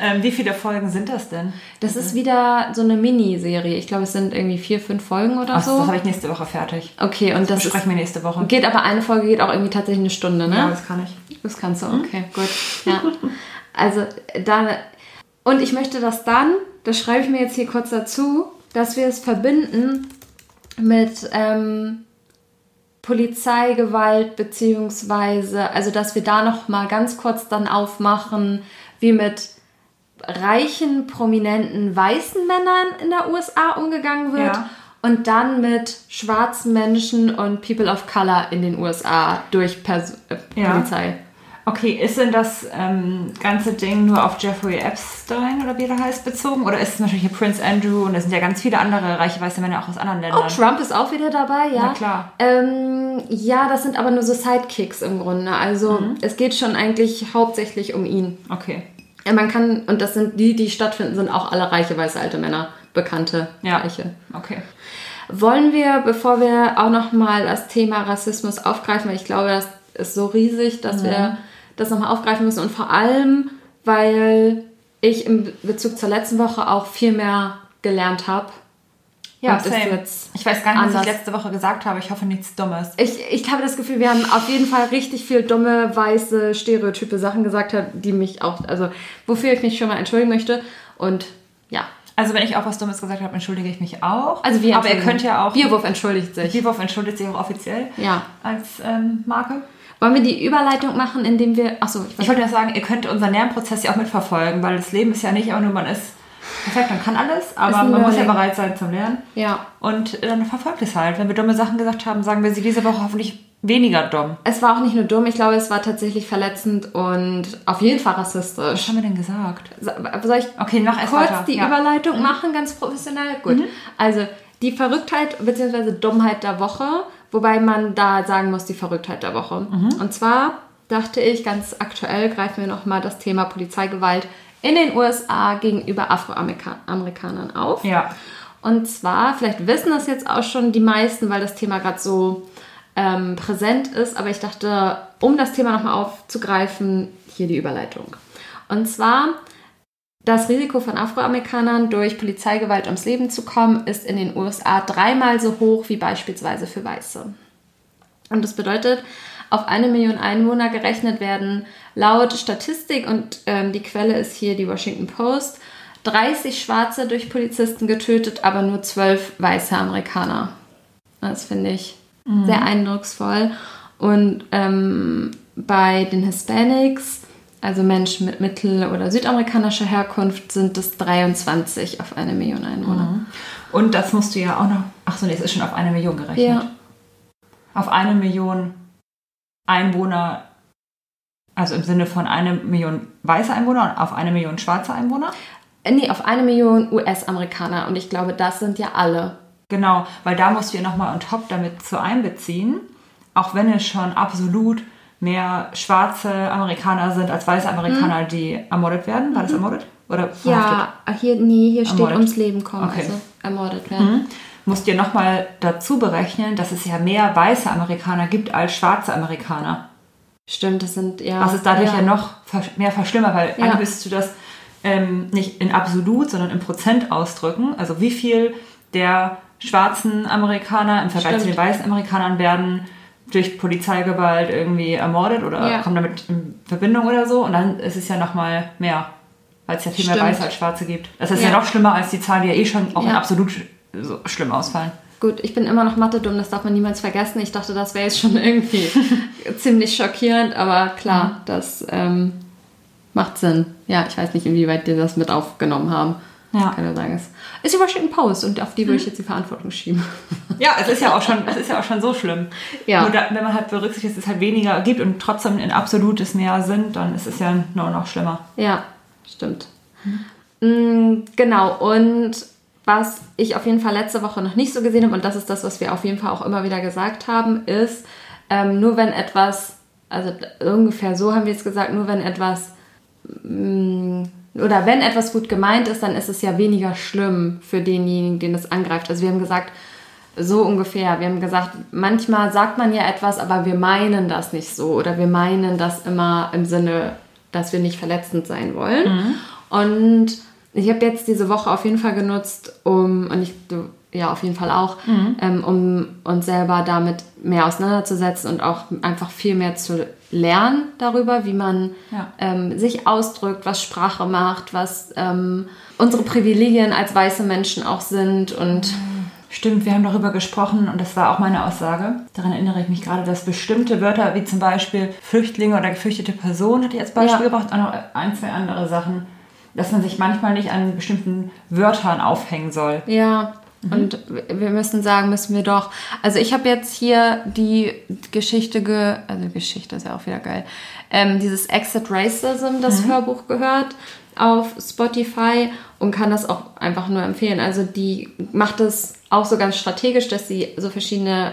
Ähm, wie viele Folgen sind das denn? Das ist wieder so eine Miniserie. Ich glaube, es sind irgendwie vier, fünf Folgen oder Ach, so. Das habe ich nächste Woche fertig. Okay, und das ist, Besprechen wir nächste Woche. geht aber eine Folge geht auch irgendwie tatsächlich eine Stunde, ne? Ja, das kann ich. Das kannst du, okay, gut. Ja. Also dann, und ich möchte das dann, das schreibe ich mir jetzt hier kurz dazu, dass wir es verbinden mit ähm, Polizeigewalt, beziehungsweise, also dass wir da noch mal ganz kurz dann aufmachen, wie mit reichen, prominenten, weißen Männern in der USA umgegangen wird. Ja. Und dann mit schwarzen Menschen und People of Color in den USA durch Pers äh, Ja. Polizei. Okay, ist denn das ähm, ganze Ding nur auf Jeffrey Epstein oder wie der heißt bezogen? Oder ist es natürlich hier Prince Andrew und es sind ja ganz viele andere reiche weiße Männer auch aus anderen Ländern? Oh, Trump ist auch wieder dabei, ja. Na klar. Ähm, ja, das sind aber nur so Sidekicks im Grunde. Also Mhm. es geht schon eigentlich hauptsächlich um ihn. Okay. Ja, Man kann, und das sind die, die stattfinden, sind auch alle reiche weiße alte Männer, bekannte Ja. Reiche. Okay. Wollen wir, bevor wir auch nochmal das Thema Rassismus aufgreifen, weil ich glaube, das ist so riesig, dass Mhm. wir das nochmal aufgreifen müssen und vor allem, weil ich im Bezug zur letzten Woche auch viel mehr gelernt habe. Ja, same. Ich weiß gar nicht, was anders. ich letzte Woche gesagt habe. Ich hoffe nichts Dummes. Ich, ich habe das Gefühl, wir haben auf jeden Fall richtig viel dumme, weiße, stereotype Sachen gesagt, die mich auch, also wofür ich mich schon mal entschuldigen möchte. Und ja, Also wenn ich auch was Dummes gesagt habe, entschuldige ich mich auch. also wir Aber ihr könnt ja auch... Bierwurf entschuldigt sich. Bierwurf entschuldigt sich auch offiziell Ja. als ähm, Marke. Wollen wir die Überleitung machen, indem wir. Achso, ich Ich wollte ja sagen, ihr könnt unseren Lernprozess ja auch mitverfolgen, weil das Leben ist ja nicht immer nur, man ist perfekt, man kann alles, aber man muss ja bereit sein zum Lernen. Ja. Und dann verfolgt es halt. Wenn wir dumme Sachen gesagt haben, sagen wir sie diese Woche hoffentlich weniger dumm. Es war auch nicht nur dumm, ich glaube, es war tatsächlich verletzend und auf jeden Fall Was rassistisch. haben wir denn gesagt? So- Soll ich Okay, mach kurz weiter. die Ja. Überleitung machen, ganz professionell? Gut. Also, die Verrücktheit bzw. Dummheit der Woche, wobei man da sagen muss, die Verrücktheit der Woche. Und zwar dachte ich, ganz aktuell greifen wir nochmal das Thema Polizeigewalt in den USA gegenüber Afroamerikanern auf. Ja. Und zwar, vielleicht wissen das jetzt auch schon die meisten, weil das Thema gerade so ähm, präsent ist, aber ich dachte, um das Thema nochmal aufzugreifen, hier die Überleitung. Und zwar, das Risiko von Afroamerikanern durch Polizeigewalt ums Leben zu kommen, ist in den USA dreimal so hoch wie beispielsweise für Weiße. Und das bedeutet, auf eine Million Einwohner gerechnet werden laut Statistik, und ähm, die Quelle ist hier die Washington Post, 30 Schwarze durch Polizisten getötet, aber nur 12 weiße Amerikaner. Das finde ich sehr eindrucksvoll. Und ähm, bei den Hispanics, also Menschen mit mittel- oder südamerikanischer Herkunft, sind es 23 auf eine Million Einwohner. Und das musst du ja auch noch. Ach so, nee, es ist schon auf eine Million gerechnet. Ja. Auf eine Million Einwohner, also im Sinne von eine Million weiße Einwohner und auf eine Million schwarze Einwohner. Äh, Nee, auf eine Million US-Amerikaner. Und ich glaube, das sind ja alle. Genau, weil da musst du ja nochmal on top damit zu einbeziehen, auch wenn es schon absolut mehr schwarze Amerikaner sind als weiße Amerikaner, die ermordet werden. War das ermordet? Oder Ja, hier, nee, hier steht Ermordet. ums Leben kommen, Okay. also ermordet werden. Mhm. Musst dir nochmal dazu berechnen, dass es ja mehr weiße Amerikaner gibt als schwarze Amerikaner. Stimmt, das sind ja. Was es dadurch ja, noch versch- mehr verschlimmert, weil Ja. müsstest du das ähm, nicht in absolut, sondern in Prozent ausdrücken. Also wie viel der schwarzen Amerikaner im Vergleich zu Stimmt. den weißen Amerikanern werden durch Polizeigewalt irgendwie ermordet oder Ja. kommen damit in Verbindung oder so. Und dann ist es ja nochmal mehr, weil es ja viel mehr Stimmt. Weiße als Schwarze gibt. Das ist ja, Ja. noch schlimmer als die Zahlen, die ja eh schon auch in Ja. absolut so schlimm ausfallen. Gut, ich bin immer noch Mathe dumm, das darf man niemals vergessen. Ich dachte, das wäre jetzt schon irgendwie ziemlich schockierend, aber klar, Mhm. das ähm, macht Sinn. Ja, ich weiß nicht, inwieweit die das mit aufgenommen haben. Ja. Kann ja sagen, es ist Washington Post und auf die Mhm. würde ich jetzt die Verantwortung schieben. Ja, es ist ja auch schon, es ist ja auch schon so schlimm. Ja. Nur da, wenn man halt berücksichtigt, dass es halt weniger gibt und trotzdem in absolutes mehr sind, dann ist es ja nur noch schlimmer. Ja, stimmt. Mm, Genau, und was ich auf jeden Fall letzte Woche noch nicht so gesehen habe, und das ist das, was wir auf jeden Fall auch immer wieder gesagt haben, ist, ähm, nur wenn etwas, also ungefähr so haben wir es gesagt, nur wenn etwas, mm, oder wenn etwas gut gemeint ist, dann ist es ja weniger schlimm für denjenigen, den es angreift. Also wir haben gesagt, so ungefähr. Wir haben gesagt, manchmal sagt man ja etwas, aber wir meinen das nicht so. Oder wir meinen das immer im Sinne, dass wir nicht verletzend sein wollen. Und ich habe jetzt diese Woche auf jeden Fall genutzt, um, und ich, du, ja, auf jeden Fall auch, ähm, um uns selber damit mehr auseinanderzusetzen und auch einfach viel mehr zu lernen darüber, wie man Ja. ähm, sich ausdrückt, was Sprache macht, was ähm, unsere Privilegien als weiße Menschen auch sind und Stimmt, wir haben darüber gesprochen und das war auch meine Aussage. Daran erinnere ich mich gerade, dass bestimmte Wörter, wie zum Beispiel Flüchtlinge oder geflüchtete Personen, hatte ich als Beispiel Ja. gebracht, auch noch ein, zwei andere Sachen, dass man sich manchmal nicht an bestimmten Wörtern aufhängen soll. Ja, und w- wir müssen sagen, müssen wir doch. Also ich habe jetzt hier die Geschichte, ge also Geschichte ist ja auch wieder geil, ähm, dieses Exit Racism, das Hörbuch gehört auf Spotify und kann das auch einfach nur empfehlen. Also die macht es auch so ganz strategisch, dass sie so verschiedene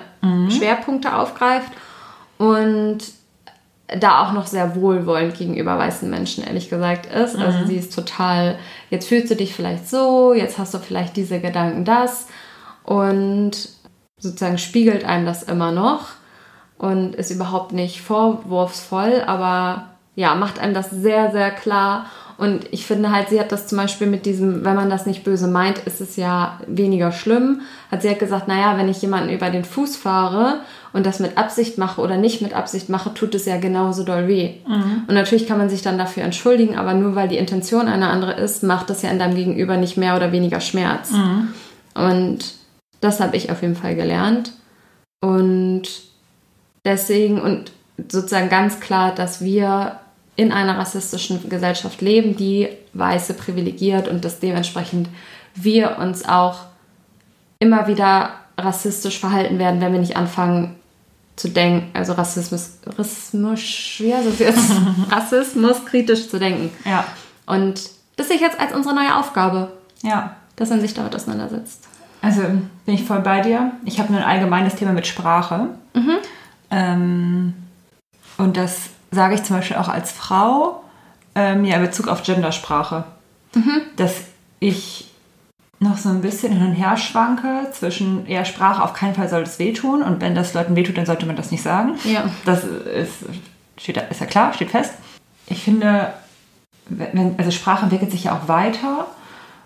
Schwerpunkte aufgreift und da auch noch sehr wohlwollend gegenüber weißen Menschen, ehrlich gesagt, ist. Also sie ist total, jetzt fühlst du dich vielleicht so, jetzt hast du vielleicht diese Gedanken das und sozusagen spiegelt einem das immer noch und ist überhaupt nicht vorwurfsvoll, aber ja, macht einem das sehr, sehr klar. Und ich finde halt, sie hat das zum Beispiel mit diesem, wenn man das nicht böse meint, ist es ja weniger schlimm. Hat sie halt gesagt, naja, wenn ich jemanden über den Fuß fahre und das mit Absicht mache oder nicht mit Absicht mache, tut es ja genauso doll weh. Und natürlich kann man sich dann dafür entschuldigen, aber nur weil die Intention eine andere ist, macht das ja in deinem Gegenüber nicht mehr oder weniger Schmerz. Und das habe ich auf jeden Fall gelernt. Und deswegen und sozusagen ganz klar, dass wir in einer rassistischen Gesellschaft leben, die Weiße privilegiert und dass dementsprechend wir uns auch immer wieder rassistisch verhalten werden, wenn wir nicht anfangen zu denken, also Rassismus, Rassismus, wie heißt das jetzt? Rassismus kritisch zu denken. Ja, Und das sehe ich jetzt als unsere neue Aufgabe, ja. dass man sich damit auseinandersetzt. Also bin ich voll bei dir. Ich habe nur ein allgemeines Thema mit Sprache. Ähm, und das sage ich zum Beispiel auch als Frau, ähm, ja, in Bezug auf Gendersprache. Dass ich noch so ein bisschen hin und her schwanke zwischen, ja, Sprache auf keinen Fall soll es wehtun und wenn das Leuten wehtut, dann sollte man das nicht sagen. Ja. Das ist, steht, ist ja klar, steht fest. Ich finde, wenn, also Sprache entwickelt sich ja auch weiter.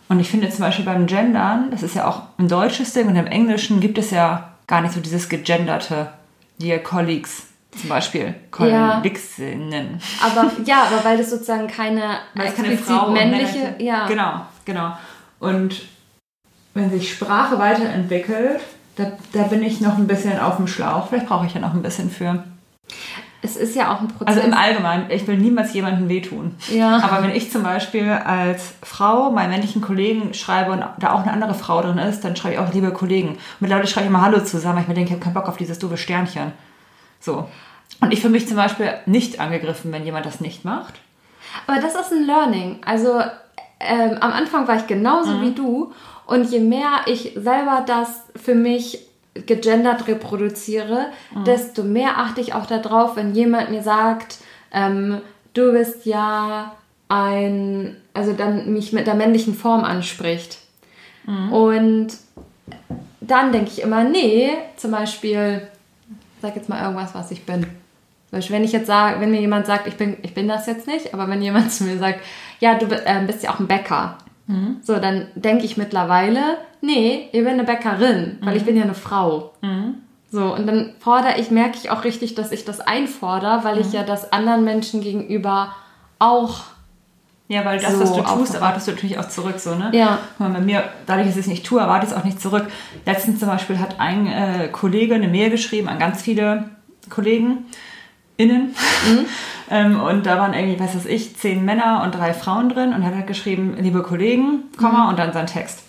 Und ich finde zum Beispiel beim Gendern, das ist ja auch ein deutsches Ding und im Englischen gibt es ja gar nicht so dieses gegenderte, Dear Colleagues zum Beispiel, Ja. Kolleginnen. Aber ja, aber weil das sozusagen keine, Weil es keine explizit Frau und männliche, männliche- ja. Genau, genau. Und wenn sich Sprache weiterentwickelt, da, da bin ich noch ein bisschen auf dem Schlauch. Vielleicht brauche ich ja noch ein bisschen für. Es ist ja auch ein Prozess. Also im Allgemeinen, ich will niemals jemandem wehtun. Ja. Aber wenn ich zum Beispiel als Frau meinen männlichen Kollegen schreibe und da auch eine andere Frau drin ist, dann schreibe ich auch liebe Kollegen. Und mittlerweile schreibe ich immer Hallo zusammen, weil ich mir denke, ich habe keinen Bock auf dieses doofe Sternchen. So. Und ich fühle mich zum Beispiel nicht angegriffen, wenn jemand das nicht macht. Aber das ist ein Learning. Also ähm, am Anfang war ich genauso Mhm. wie du und je mehr ich selber das für mich gegendert reproduziere, Mhm. desto mehr achte ich auch darauf, wenn jemand mir sagt, ähm, du bist ja ein, also dann mich mit der männlichen Form anspricht. Und dann denke ich immer, nee, zum Beispiel, sag jetzt mal irgendwas, was ich bin. Zum Beispiel, wenn ich jetzt sage, wenn mir jemand sagt, ich bin, ich bin das jetzt nicht, aber wenn jemand zu mir sagt, ja, du äh, bist ja auch ein Bäcker. So, dann denke ich mittlerweile, nee, ich bin eine Bäckerin, weil ich bin ja eine Frau. So, und dann fordere ich, merke ich auch richtig, dass ich das einfordere, weil ich ja das anderen Menschen gegenüber auch Ja, weil das, So was du tust, aufgebracht. erwartest du natürlich auch zurück, so, ne? Ja. Mal, bei mir, dadurch, dass ich es nicht tue, erwarte ich es auch nicht zurück. Letztens zum Beispiel hat ein äh, Kollege eine Mail geschrieben an ganz viele Kollegen, innen. ähm, und da waren irgendwie, weiß was ich, zehn Männer und drei Frauen drin und er hat halt geschrieben, liebe Kollegen, Komma, und dann sein Text.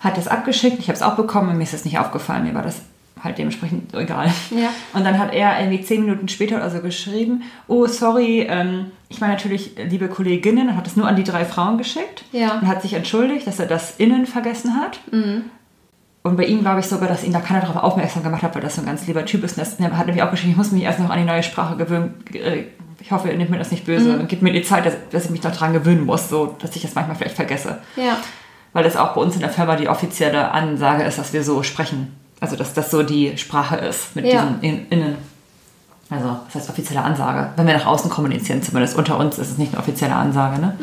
Hat das abgeschickt, ich habe es auch bekommen und mir ist das nicht aufgefallen, mir war das halt dementsprechend egal. Ja. Und dann hat er irgendwie zehn Minuten später oder so geschrieben, oh, sorry, ähm, ich meine natürlich, liebe Kolleginnen, und hat es nur an die drei Frauen geschickt Ja. und hat sich entschuldigt, dass er das innen vergessen hat. Und bei ihm glaube ich sogar, dass ihn da keiner darauf aufmerksam gemacht hat, weil das so ein ganz lieber Typ ist. Und er hat nämlich auch geschrieben, ich muss mich erst noch an die neue Sprache gewöhnen. Äh, Ich hoffe, ihr nehmt mir das nicht böse und gebt mir die Zeit, dass, dass ich mich noch dran gewöhnen muss, so dass ich das manchmal vielleicht vergesse. Ja. Weil das auch bei uns in der Firma die offizielle Ansage ist, dass wir so sprechen. Also dass das so die Sprache ist mit Ja. diesen in, Innen. Also das heißt offizielle Ansage. Wenn wir nach außen kommunizieren, zumindest unter uns, ist es nicht eine offizielle Ansage. Ne?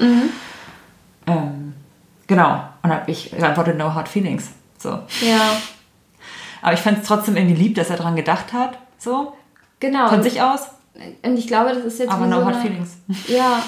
Ähm, genau. Und dann habe ich geantwortet, no hard feelings. So. Ja. Aber ich fand es trotzdem irgendwie lieb, dass er daran gedacht hat. So. Genau. Von sich aus. Und ich glaube, das ist jetzt Aber no so hard eine, feelings. Ja.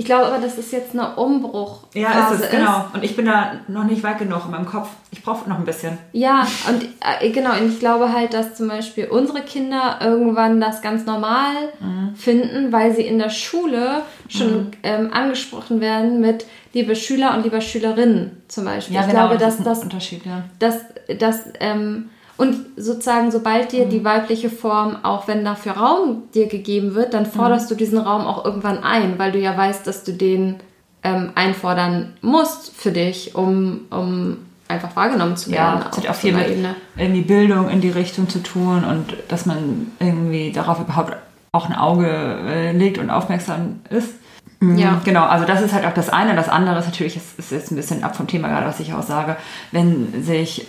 Ich glaube aber, dass es jetzt eine Umbruch. Ja, ist es, genau. Und ich bin da noch nicht weit genug in meinem Kopf. Ich brauche noch ein bisschen. Ja, und äh, genau, und ich glaube halt, dass zum Beispiel unsere Kinder irgendwann das ganz normal Mhm. finden, weil sie in der Schule schon ähm, angesprochen werden mit liebe Schüler und liebe Schülerinnen zum Beispiel. ich glaube, genau, das dass ist ein das, Unterschied, ja. dass, dass ähm, und sozusagen, sobald dir die weibliche Form, auch wenn dafür Raum dir gegeben wird, dann forderst du diesen Raum auch irgendwann ein, weil du ja weißt, dass du den ähm, einfordern musst für dich, um, um einfach wahrgenommen zu werden. Ja, es hat auch auf viel mit Ebene. irgendwie Bildung in die Richtung zu tun und dass man irgendwie darauf überhaupt auch ein Auge äh, legt und aufmerksam ist. Mhm, Ja. Genau, also das ist halt auch das eine. Das andere ist natürlich, es ist jetzt ein bisschen ab vom Thema gerade, was ich auch sage, wenn sich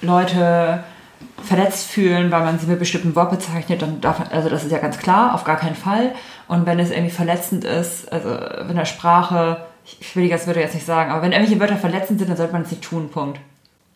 Leute verletzt fühlen, weil man sie mit bestimmten Wort bezeichnet, dann darf also das ist ja ganz klar, auf gar keinen Fall. Und wenn es irgendwie verletzend ist, also in der Sprache, ich ich will die ganzen Wörter jetzt nicht sagen, aber wenn irgendwelche Wörter verletzend sind, dann sollte man es nicht tun, Punkt.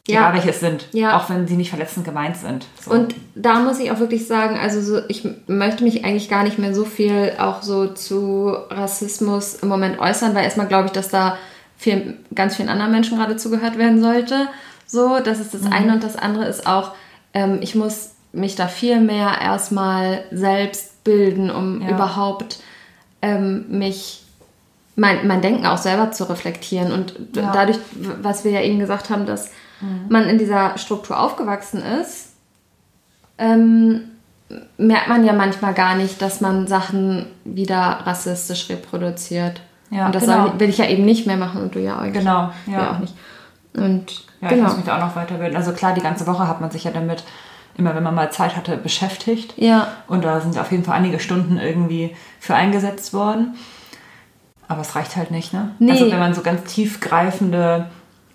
Ja. Egal welche es sind. Ja. Auch wenn sie nicht verletzend gemeint sind. So. Und da muss ich auch wirklich sagen, also so, ich möchte mich eigentlich gar nicht mehr so viel auch so zu Rassismus im Moment äußern, weil erstmal glaube ich, dass da viel, ganz vielen anderen Menschen gerade zugehört werden sollte. So, das ist das eine und das andere ist auch, ähm, ich muss mich da viel mehr erstmal selbst bilden, um Ja. überhaupt ähm, mich mein, mein Denken auch selber zu reflektieren und Ja. dadurch, was wir ja eben gesagt haben, dass man in dieser Struktur aufgewachsen ist, ähm, merkt man ja manchmal gar nicht, dass man Sachen wieder rassistisch reproduziert. Ja, und das genau. soll, will ich ja eben nicht mehr machen und du ja eigentlich Genau, ja. auch nicht. Und ja, ich genau. muss mich da auch noch weiterbilden. Also klar, die ganze Woche hat man sich ja damit, immer wenn man mal Zeit hatte, beschäftigt. Ja, Und da sind auf jeden Fall einige Stunden irgendwie für eingesetzt worden. Aber es reicht halt nicht, ne? Nee. Also wenn man so ganz tiefgreifende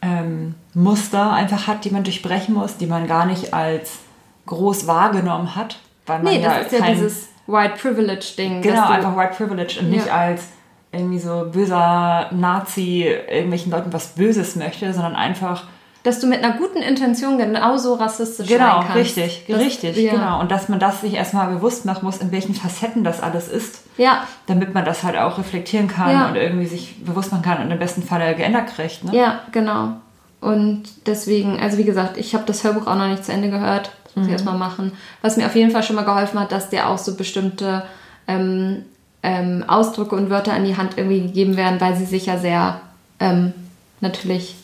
ähm, Muster einfach hat, die man durchbrechen muss, die man gar nicht als groß wahrgenommen hat, weil man nee, ja das ist ja dieses White Privilege Ding. genau einfach White Privilege und nicht Ja. als irgendwie so böser Nazi irgendwelchen Leuten was Böses möchte, sondern einfach dass du mit einer guten Intention genauso rassistisch Genau, sein kannst. richtig, Das- richtig, ja. genau. Und dass man das sich erstmal bewusst machen muss, in welchen Facetten das alles ist, Ja, damit man das halt auch reflektieren kann Ja. und irgendwie sich bewusst machen kann und im besten Fall geändert kriegt. Ne? ja, genau. Und deswegen, also wie gesagt, ich habe das Hörbuch auch noch nicht zu Ende gehört. Das muss ich erstmal machen. Was mir auf jeden Fall schon mal geholfen hat, dass dir auch so bestimmte ähm, ähm, Ausdrücke und Wörter an die Hand irgendwie gegeben werden, weil sie sich ja sehr ähm, natürlich,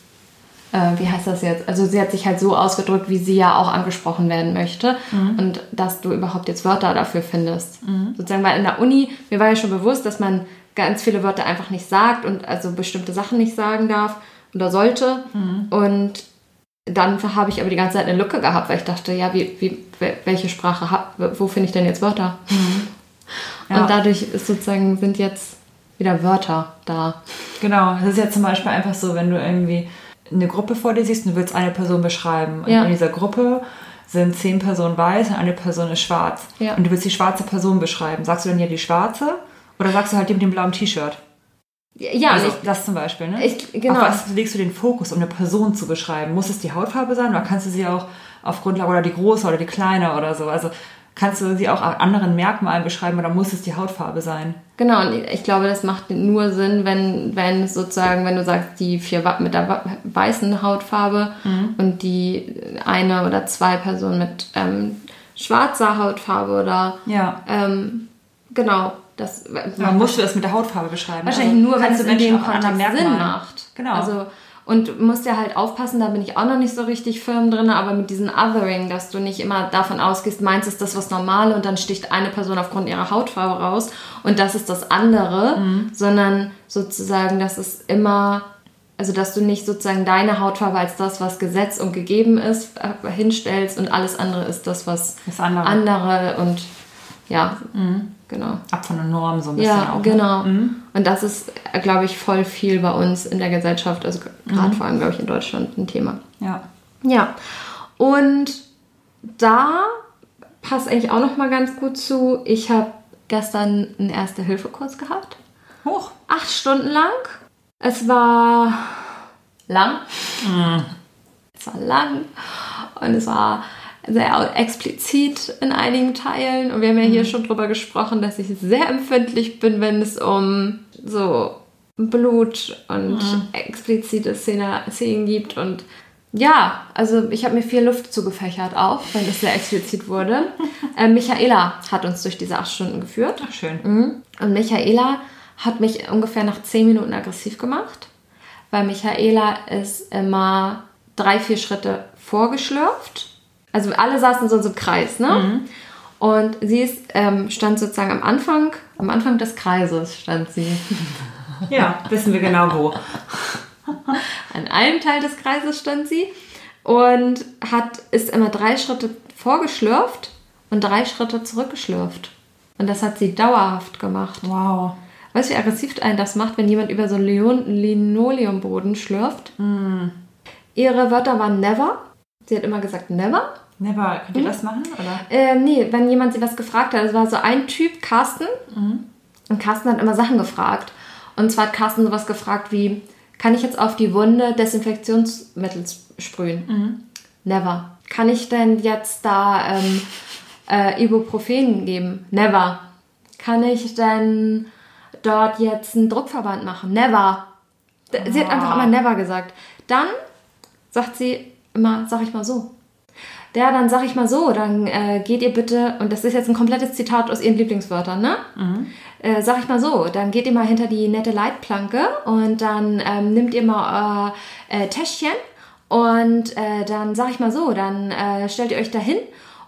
äh, wie heißt das jetzt? Also sie hat sich halt so ausgedrückt, wie sie ja auch angesprochen werden möchte. Und dass du überhaupt jetzt Wörter dafür findest. Sozusagen, weil in der Uni, mir war ja schon bewusst, dass man ganz viele Wörter einfach nicht sagt und also bestimmte Sachen nicht sagen darf oder sollte. Und dann habe ich aber die ganze Zeit eine Lücke gehabt, weil ich dachte, ja, wie, wie, wel- welche Sprache, hab, wo finde ich denn jetzt Wörter? Ja. Und dadurch ist sozusagen, sind jetzt wieder Wörter da. Genau, das ist ja zum Beispiel einfach so, wenn du irgendwie eine Gruppe vor dir siehst und du willst eine Person beschreiben. Und Ja. in dieser Gruppe sind zehn Personen weiß und eine Person ist schwarz. Ja. Und du willst die schwarze Person beschreiben. Sagst du dann ja die schwarze? Oder sagst du halt die mit dem blauen T-Shirt? Ja, also ich, das zum Beispiel, ne? ich- genau. Auf was legst du den Fokus, um eine Person zu beschreiben? Muss es die Hautfarbe sein oder kannst du sie auch auf Grundlage oder die große oder die kleine oder so? Also kannst du sie auch an anderen Merkmalen beschreiben oder muss es die Hautfarbe sein? Genau, und ich glaube, das macht nur Sinn, wenn, wenn es sozusagen, wenn du sagst, die vier mit der weißen Hautfarbe und die eine oder zwei Personen mit ähm, schwarzer Hautfarbe oder Ja. ähm, genau, das Man musst du das mit der Hautfarbe beschreiben. wahrscheinlich Also nur, wenn es in dem Kontext Sinn macht. Genau. Also und musst ja halt aufpassen, da bin ich auch noch nicht so richtig firm drin, aber mit diesem Othering, dass du nicht immer davon ausgehst, meins ist das was Normale und dann sticht eine Person aufgrund ihrer Hautfarbe raus und das ist das andere, Mhm. sondern sozusagen, dass es immer, also dass du nicht sozusagen deine Hautfarbe als das, was Gesetz und gegeben ist, äh, hinstellst und alles andere ist das, was Das andere. andere und ja, genau. Ab von der Norm so ein bisschen Ja, auch. ne? genau. Und das ist, glaube ich, voll viel bei uns in der Gesellschaft, also gerade vor allem, glaube ich, in Deutschland ein Thema. Ja. Ja. Und da passt eigentlich auch noch mal ganz gut zu, ich habe gestern einen Erste-Hilfe-Kurs gehabt. Hoch. Acht Stunden lang. Es war lang. Es war lang und es war sehr explizit in einigen Teilen. Und wir haben ja hier schon drüber gesprochen, dass ich sehr empfindlich bin, wenn es um so Blut und explizite Szene, Szenen gibt. Und ja, also ich habe mir viel Luft zugefächert auch, wenn es sehr explizit wurde. äh, Michaela hat uns durch diese acht Stunden geführt. Ach, schön. Mhm. Und Michaela hat mich ungefähr nach zehn Minuten aggressiv gemacht, weil Michaela ist immer drei, vier Schritte vorgeschlürft. Also alle saßen so in so einem Kreis, ne? Und sie ist, ähm, stand sozusagen am Anfang, am Anfang des Kreises stand sie. Ja, wissen wir genau wo. An einem Teil des Kreises stand sie und hat, ist immer drei Schritte vorgeschlürft und drei Schritte zurückgeschlürft. Und das hat sie dauerhaft gemacht. Wow. Weißt du, wie aggressiv einen das macht, wenn jemand über so einen Linoleumboden schlürft? Ihre Wörter waren never. Sie hat immer gesagt never. Never, könnt ihr das machen? Oder? Ähm, nee, wenn jemand sie was gefragt hat, es war so ein Typ, Carsten. Und Carsten hat immer Sachen gefragt. Und zwar hat Carsten sowas gefragt wie, kann ich jetzt auf die Wunde Desinfektionsmittel sprühen? Never. Kann ich denn jetzt da ähm, äh, Ibuprofen geben? Never. Kann ich denn dort jetzt einen Druckverband machen? Never. Sie hat einfach immer never gesagt. Dann sagt sie immer, sag ich mal so. Ja, dann sag ich mal so, dann äh, geht ihr bitte, und das ist jetzt ein komplettes Zitat aus ihren Lieblingswörtern, ne? Äh, sag ich mal so, dann geht ihr mal hinter die nette Leitplanke und dann ähm, nimmt ihr mal euer äh, Täschchen und äh, dann sag ich mal so, dann äh, stellt ihr euch da hin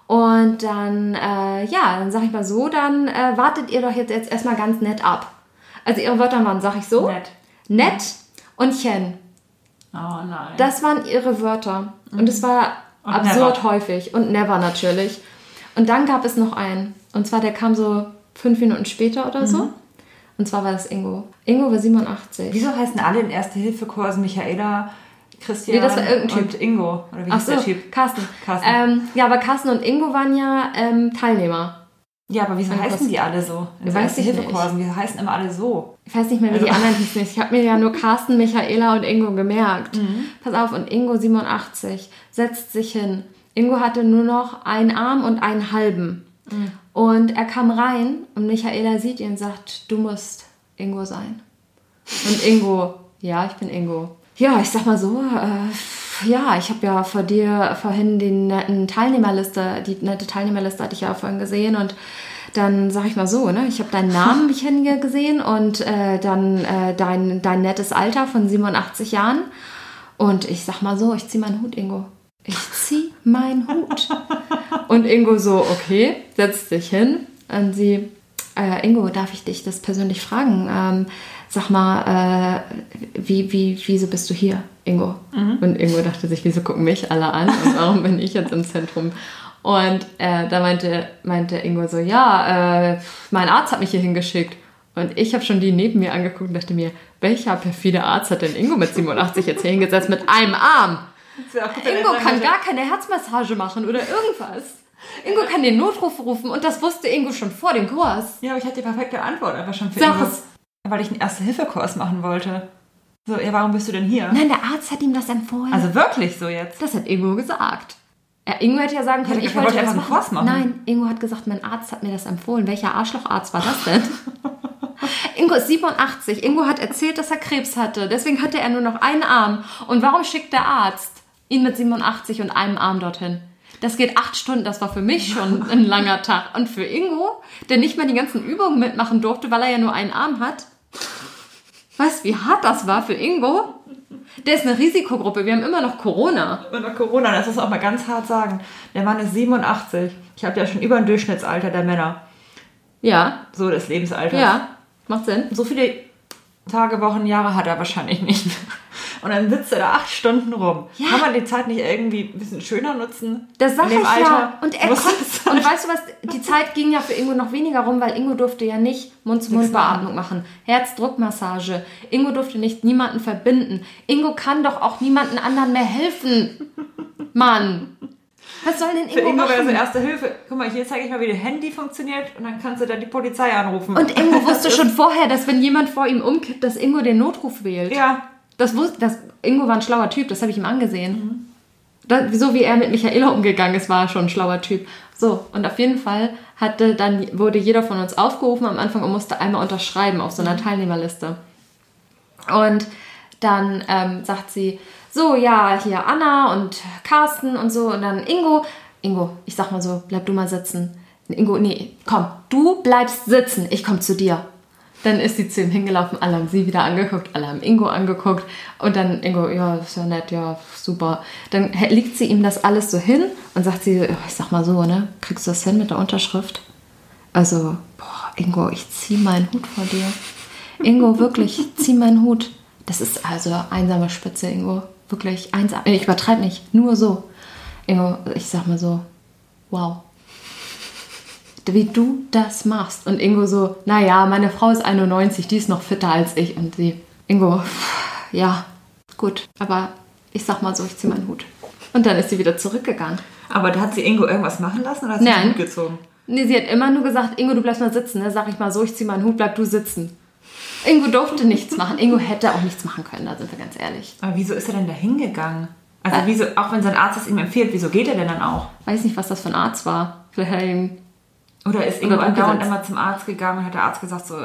und dann, äh, ja, dann sag ich mal so, dann äh, wartet ihr doch jetzt, jetzt erstmal ganz nett ab. Also ihre Wörter waren, sag ich so, Nett. nett und chen. Oh nein. Das waren ihre Wörter. Und es war Und absurd never. häufig. Und never natürlich. Und dann gab es noch einen. Und zwar, der kam so fünf Minuten später oder so. Und zwar war das Ingo. Ingo war 87. Wieso heißen alle in Erste-Hilfe-Kursen Michaela, Christian Nee, das war irgendein und Ingo? Oder wie Ach hieß so, der Typ? Carsten. Carsten. Ähm, ja, aber Carsten und Ingo waren ja ähm, Teilnehmer. Ja, aber wieso heißen die alle so? In so Weiß ich Erste-Hilfe-Kursen, wieso heißen immer alle so? Ich weiß nicht mehr, wie die Also- anderen hießen. Ich habe mir ja nur Carsten, Michaela und Ingo gemerkt. Pass auf, und Ingo 87 setzt sich hin. Ingo hatte nur noch einen Arm und einen halben. Und er kam rein und Michaela sieht ihn und sagt, du musst Ingo sein. Und Ingo, ja, ich bin Ingo. Ja, ich sag mal so, äh, ja, ich habe ja vor dir vorhin die netten Teilnehmerliste, die nette Teilnehmerliste hatte ich ja vorhin gesehen und dann sag ich mal so, ne, ich habe deinen Namen mich gesehen und äh, dann äh, dein, dein nettes Alter von 87 Jahren und ich sag mal so, ich zieh meinen Hut, Ingo. Ich zieh meinen Hut. Und Ingo so, okay, setzt sich hin und sie, äh, Ingo, darf ich dich das persönlich fragen? Ähm, sag mal, äh, wie, wie, wieso bist du hier, Ingo? Und Ingo dachte sich, wieso gucken mich alle an und warum bin ich jetzt im Zentrum? Und äh, da meinte, meinte Ingo so, ja, äh, mein Arzt hat mich hier hingeschickt. Und ich habe schon die neben mir angeguckt und dachte mir, welcher perfide Arzt hat denn Ingo mit 87 jetzt hier hingesetzt mit einem Arm? Ingo kann gar keine Herzmassage machen oder irgendwas. Ingo kann den Notruf rufen und das wusste Ingo schon vor dem Kurs. Ja, aber ich hatte die perfekte Antwort einfach schon für Sag Ingo. es. Weil ich einen Erste-Hilfe-Kurs machen wollte. So, ja, warum bist du denn hier? Nein, der Arzt hat ihm das empfohlen. Also wirklich so jetzt? das hat Ingo gesagt. Ja, Ingo hätte ja sagen können, ich gesagt, wollte einfach einen. Kurs machen. Nein, Ingo hat gesagt, mein Arzt hat mir das empfohlen. Welcher Arschlocharzt war das denn? Ingo ist 87. Ingo hat erzählt, dass er Krebs hatte. Deswegen hatte er nur noch einen Arm. Und warum schickt der Arzt ihn mit 87 und einem Arm dorthin? Das geht acht Stunden. Das war für mich schon ein langer Tag. Und für Ingo, der nicht mal die ganzen Übungen mitmachen durfte, weil er ja nur einen Arm hat. Weißt du, wie hart das war für Ingo? Der ist eine Risikogruppe. Wir haben immer noch Corona. Und nach Corona, das muss auch mal ganz hart sagen. Der Mann ist 87. Ich habe ja schon über ein Durchschnittsalter der Männer. Ja, So des Lebensalters. ja, macht Sinn. So viele Tage, Wochen, Jahre hat er wahrscheinlich nicht. Und dann sitzt er da acht Stunden rum. Ja. Kann man die Zeit nicht irgendwie ein bisschen schöner nutzen? Das sag ich Alter ja. Und er muss konnte. Und weißt du was? Die Zeit ging ja für Ingo noch weniger rum, weil Ingo durfte ja nicht Mund-zu-Mund-Beatmung machen. Herzdruckmassage. Ingo durfte nicht niemanden verbinden. Ingo kann doch auch niemanden anderen mehr helfen. Mann. Was soll denn Für Ingo, Ingo wäre so machen? erste Hilfe. Guck mal, hier zeige ich mal, wie das Handy funktioniert und dann kannst du dann die Polizei anrufen. Und Ingo wusste schon vorher, dass wenn jemand vor ihm umkippt, dass Ingo den Notruf wählt. ja, Das wusste, das, Ingo war ein schlauer Typ, das habe ich ihm angesehen. Das, so wie er mit Michaela umgegangen ist, war er schon ein schlauer Typ. So, und auf jeden Fall hatte dann, wurde jeder von uns aufgerufen am Anfang und musste einmal unterschreiben auf so einer Teilnehmerliste. Und dann ähm, sagt sie, so, ja, hier Anna und Carsten und so. Und dann Ingo, Ingo, ich sag mal so, bleib du mal sitzen. Ingo, nee, komm, du bleibst sitzen, ich komm zu dir. Dann ist sie zu ihm hingelaufen, alle haben sie wieder angeguckt, alle haben Ingo angeguckt und dann Ingo, ja, ist ja nett, ja, super. Dann legt sie ihm das alles so hin und sagt sie, ich sag mal so, ne, kriegst du das hin mit der Unterschrift? Also, boah, Ingo, ich zieh meinen Hut vor dir. Ingo, wirklich, ich zieh meinen Hut. Das ist also einsame Spitze, Ingo. Wirklich einsam. Ich übertreibe nicht, nur so. Ingo, ich sag mal so, wow wie du das machst. Und Ingo so, naja, meine Frau ist 91, die ist noch fitter als ich. Und sie, Ingo, ja, gut, aber ich sag mal so, ich zieh meinen Hut. Und dann ist sie wieder zurückgegangen. aber da hat sie Ingo irgendwas machen lassen oder hat sie Nein. den Hut gezogen? Nee, sie hat immer nur gesagt, Ingo, du bleibst mal sitzen. Ne? Sag ich mal so, ich zieh meinen Hut, bleib du sitzen. Ingo durfte nichts machen. Ingo hätte auch nichts machen können, da sind wir ganz ehrlich. Aber wieso ist er denn da hingegangen? Also Äh. wieso, auch wenn sein Arzt es ihm empfiehlt, wieso geht er denn dann auch? Weiß nicht, was das für ein Arzt war. Vielleicht hat er ihm Oder ist Ingo andauernd immer zum Arzt gegangen und hat der Arzt gesagt so,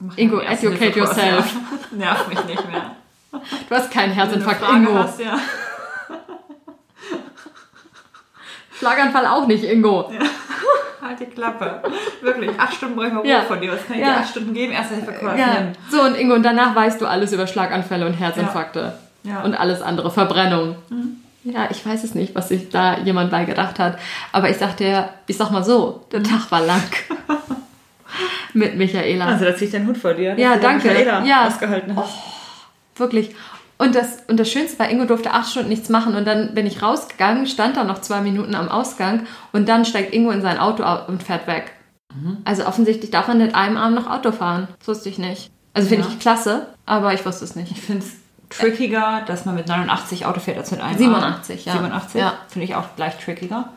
mach Ingo, educate yourself. Ja. Nerv mich nicht mehr. Du hast keinen Herzinfarkt, Ingo. Hast, ja. Schlaganfall auch nicht, Ingo. Halt die Klappe. Wirklich, acht Stunden brauche ich mal Ruhe Ja. von dir. Was kann ich Ja. dir acht Stunden geben? Erste Hilfekurs. Ja. So, und Ingo, und danach weißt du alles über Schlaganfälle und Herzinfarkte. Ja. Ja. Und alles andere, Verbrennung. Ja, ich weiß es nicht, was sich da jemand bei gedacht hat. Aber ich sag dir, ich sag mal so, der Tag war lang. Mit Michaela. Also da ziehe ich den Hut vor dir. Ja, du danke. Michaela Ja. ausgehalten hast. Wirklich. Und das, und das Schönste war, Ingo durfte acht Stunden nichts machen. Und dann bin ich rausgegangen, stand da noch zwei Minuten am Ausgang. Und dann steigt Ingo in sein Auto au- und fährt weg. Also offensichtlich darf man mit einem Arm noch Auto fahren. Das wusste ich nicht. Also finde Ja. ich klasse, aber ich wusste es nicht. Ich finde es trickiger, dass man mit 89 Auto fährt als mit einem 87, Arm. ja. 87? Ja. Finde ich auch gleich trickiger.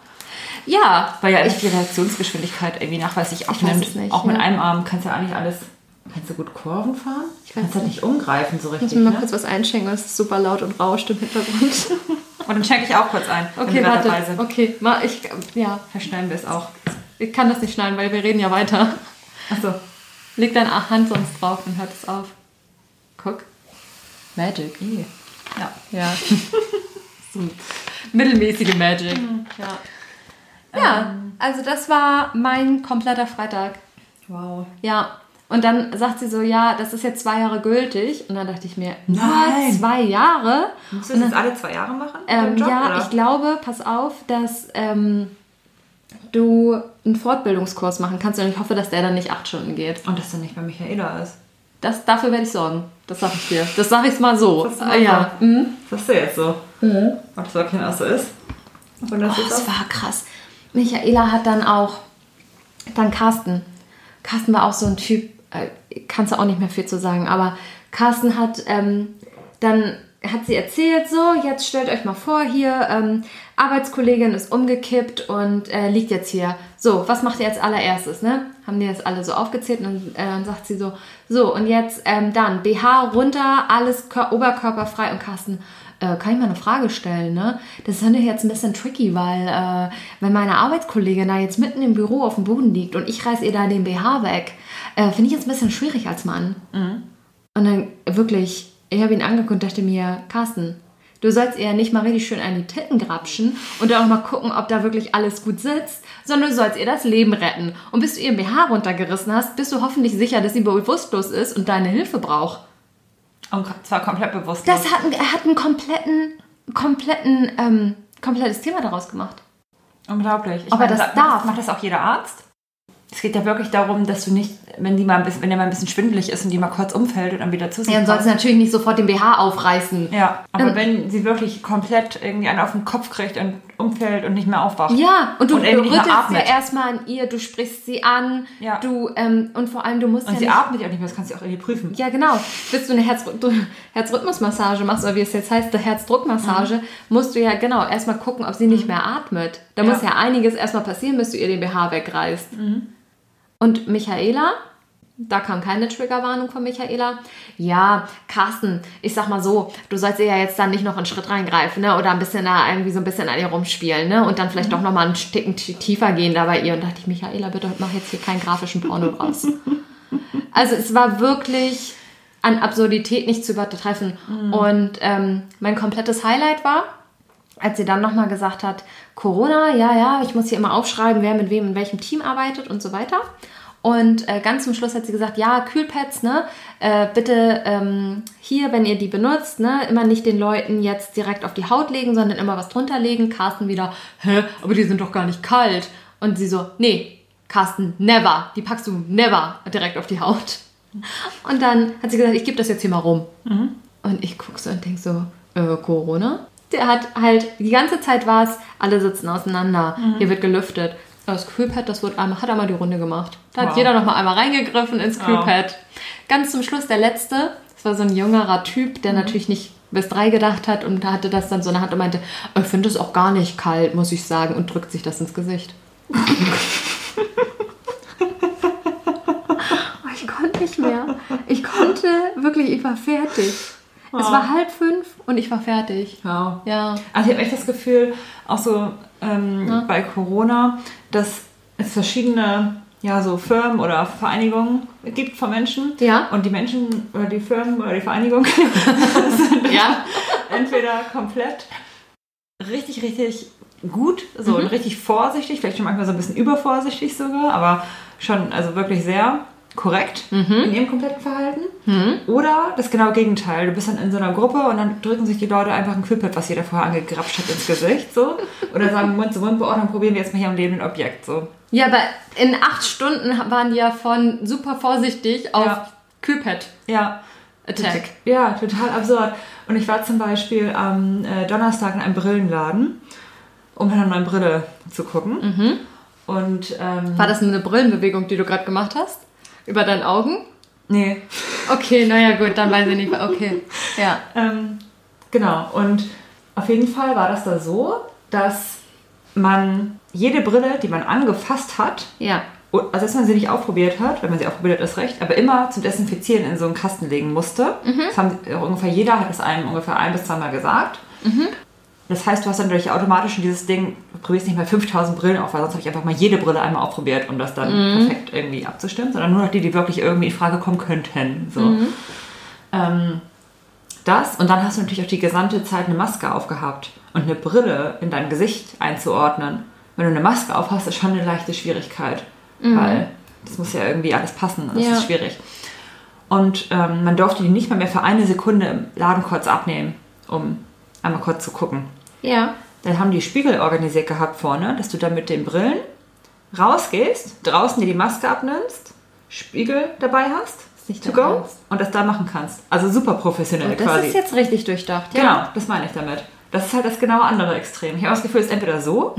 Ja, Weil ja ich, echt die Reaktionsgeschwindigkeit irgendwie nachweislich abnimmt. nicht, auch mit ja. einem Arm kannst du ja eigentlich alles. Kannst du gut Kurven fahren? Ich weiß kannst halt nicht umgreifen so muss richtig. mir mal Ne? kurz was einschenken, es ist super laut und rauscht im Hintergrund. Und dann schenke ich auch kurz ein, Okay, warte. Okay, mal, ich, ja, Verschneiden wir es auch. ich kann das nicht schneiden, weil wir reden ja weiter. Achso. Leg deine Hand sonst drauf und hört es auf. Guck. Magic. Ja. Ja. so mittelmäßige Magic. Ja. Ja, also das war mein kompletter Freitag. Wow. Ja. Und dann sagt sie so, ja, das ist jetzt zwei Jahre gültig. Und dann dachte ich mir, nur Nein. zwei Jahre? Musst du das jetzt alle zwei Jahre machen? Ähm, Job, ja, oder? ich glaube, pass auf, dass ähm, du einen Fortbildungskurs machen kannst. Und ich hoffe, dass der dann nicht acht Stunden geht. Und dass du nicht bei Michaela ist. Das, dafür werde ich sorgen. Das sage ich dir. Das sage ich mal so. Das Ah, ja. Mhm. Das ist jetzt so. Und das wirklich auch so ist. Und das Oh, ist das war krass. Michaela hat dann auch, dann Carsten. Carsten war auch so ein Typ, äh, kannst du auch nicht mehr viel zu sagen. Aber Carsten hat ähm, dann hat sie erzählt, so, jetzt stellt euch mal vor, hier, ähm, Arbeitskollegin ist umgekippt und äh, liegt jetzt hier. So, was macht ihr als allererstes, ne? Haben die das alle so aufgezählt und äh, dann sagt sie so, so, und jetzt ähm, dann BH runter, alles Kör oberkörperfrei und Carsten, äh, kann ich mal eine Frage stellen, ne? Das ist natürlich jetzt ein bisschen tricky, weil äh, wenn meine Arbeitskollegin da jetzt mitten im Büro auf dem Boden liegt und ich reiß ihr da den BH weg, äh, finde ich jetzt ein bisschen schwierig als Mann. Mhm. Und dann wirklich, ich habe ihn angeguckt und dachte mir, Carsten, du sollst ihr nicht mal richtig schön an die Titten grapschen und dann auch mal gucken, ob da wirklich alles gut sitzt, sondern du sollst ihr das Leben retten. Und bis du ihr BH runtergerissen hast, bist du hoffentlich sicher, dass sie bewusstlos ist und deine Hilfe braucht. Und zwar komplett bewusstlos. Das hat, er hat einen kompletten, kompletten, ähm, komplettes Thema daraus gemacht. Unglaublich. Ich Aber meine, das darf. Macht das auch jeder Arzt? Es geht ja wirklich darum, dass du nicht, wenn die mal ein bisschen, wenn der mal ein bisschen schwindelig ist und die mal kurz umfällt und dann wieder zu sich Ja, dann sollst du natürlich nicht sofort den BH aufreißen. Ja, aber ähm, wenn sie wirklich komplett irgendwie einen auf den Kopf kriegt und umfällt und nicht mehr aufwacht. Ja, und du, und du rüttelst ja erstmal an ihr, du sprichst sie an, ja. du, ähm, und vor allem du musst und ja sie nicht, atmet ja nicht mehr, das kannst du auch irgendwie prüfen. Ja, genau. Bis du eine Herz, Herzrhythmusmassage machst, oder wie es jetzt heißt, eine Herzdruckmassage, mhm. musst du ja genau erstmal gucken, ob sie nicht mhm. mehr atmet. Da ja. muss ja einiges erstmal passieren, bis du ihr den BH wegreißt. Mhm. Und Michaela, da kam keine Triggerwarnung von Michaela. Ja, Carsten, ich sag mal so, du sollst ihr ja jetzt dann nicht noch einen Schritt reingreifen, ne? Oder ein bisschen da irgendwie so ein bisschen an ihr rumspielen, ne? Und dann vielleicht mhm. doch nochmal einen Ticken tiefer gehen da bei ihr. Und dachte ich, Michaela, bitte mach jetzt hier keinen grafischen Porno draus. also es war wirklich an Absurdität nicht zu übertreffen. Mhm. Und ähm, mein komplettes Highlight war, als sie dann nochmal gesagt hat, Corona, ja, ja, ich muss hier immer aufschreiben, wer mit wem in welchem Team arbeitet und so weiter. Und äh, ganz zum Schluss hat sie gesagt, ja, Kühlpads, ne, äh, bitte ähm, hier, wenn ihr die benutzt, ne, immer nicht den Leuten jetzt direkt auf die Haut legen, sondern immer was drunter legen. Carsten wieder, hä, aber die sind doch gar nicht kalt. Und sie so, nee, Carsten, never, die packst du never direkt auf die Haut. Und dann hat sie gesagt, ich gebe das jetzt hier mal rum. Mhm. Und ich gucke so und denke so, äh, Corona? Der hat halt, die ganze Zeit war es, alle sitzen auseinander, mhm. hier wird gelüftet. Das Kühlpad, das wird einmal, hat einmal die Runde gemacht. Da wow. hat jeder nochmal einmal reingegriffen ins Kühlpad. Wow. Ganz zum Schluss der letzte, das war so ein jüngerer Typ, der mhm. natürlich nicht bis drei gedacht hat und da hatte das dann so eine Hand und meinte, ich finde es auch gar nicht kalt, muss ich sagen, und drückt sich das ins Gesicht. oh, ich konnte nicht mehr. Ich konnte wirklich, ich war fertig. Oh. Es war halb fünf und ich war fertig. Wow. Ja. Also ich habe echt das Gefühl, auch so ähm, ja. bei Corona, dass es verschiedene ja, so Firmen oder Vereinigungen gibt von Menschen. Ja. Und die Menschen oder die Firmen oder die Vereinigung sind ja. entweder komplett richtig, richtig gut, so mhm. richtig vorsichtig, vielleicht schon manchmal so ein bisschen übervorsichtig sogar, aber schon also wirklich sehr korrekt mhm. in ihrem kompletten Verhalten. Mhm. Oder das genaue Gegenteil. Du bist dann in so einer Gruppe und dann drücken sich die Leute einfach ein Kühlpad, was jeder vorher angegrapscht hat, ins Gesicht. So. Oder sagen Mund zu Mund, beordern, probieren wir jetzt mal hier am lebenden Objekt. So. Ja, aber in acht Stunden waren die ja von super vorsichtig auf ja. Kühlpad. Ja. Attack. Ja, total absurd. Und ich war zum Beispiel am äh, Donnerstag in einem Brillenladen, um dann meine Brille zu gucken. Mhm. Und, ähm, war das eine Brillenbewegung, die du gerade gemacht hast? Über deinen Augen? Nee. Okay, naja, gut, dann weiß ich nicht. Okay, ja. Ähm, genau, und auf jeden Fall war das da so, dass man jede Brille, die man angefasst hat, ja. also dass man sie nicht aufprobiert hat, wenn man sie aufprobiert hat, ist recht, aber immer zum Desinfizieren in so einen Kasten legen musste. Mhm. Das haben ungefähr jeder hat es einem ungefähr ein bis zweimal gesagt. Mhm. Das heißt, du hast dann durch automatisch dieses Ding, du probierst nicht mal 5000 Brillen auf, weil sonst habe ich einfach mal jede Brille einmal ausprobiert, um das dann mhm. perfekt irgendwie abzustimmen, sondern nur noch die, die wirklich irgendwie in Frage kommen könnten. So. Mhm. Ähm, das und dann hast du natürlich auch die gesamte Zeit eine Maske aufgehabt und eine Brille in dein Gesicht einzuordnen. Wenn du eine Maske aufhast, ist schon eine leichte Schwierigkeit, mhm. weil das muss ja irgendwie alles passen. Das ja. ist schwierig. Und ähm, man durfte die nicht mal mehr für eine Sekunde im Laden kurz abnehmen, um einmal kurz zu gucken. Ja. Dann haben die Spiegel organisiert gehabt vorne, dass du dann mit den Brillen rausgehst, draußen dir die Maske abnimmst, Spiegel dabei hast, nicht to go Ernst. und das da machen kannst. Also super professionell oh, das quasi. Das ist jetzt richtig durchdacht, ja. Genau, das meine ich damit. Das ist halt das genaue andere Extrem. Ich habe das Gefühl, es ist entweder so,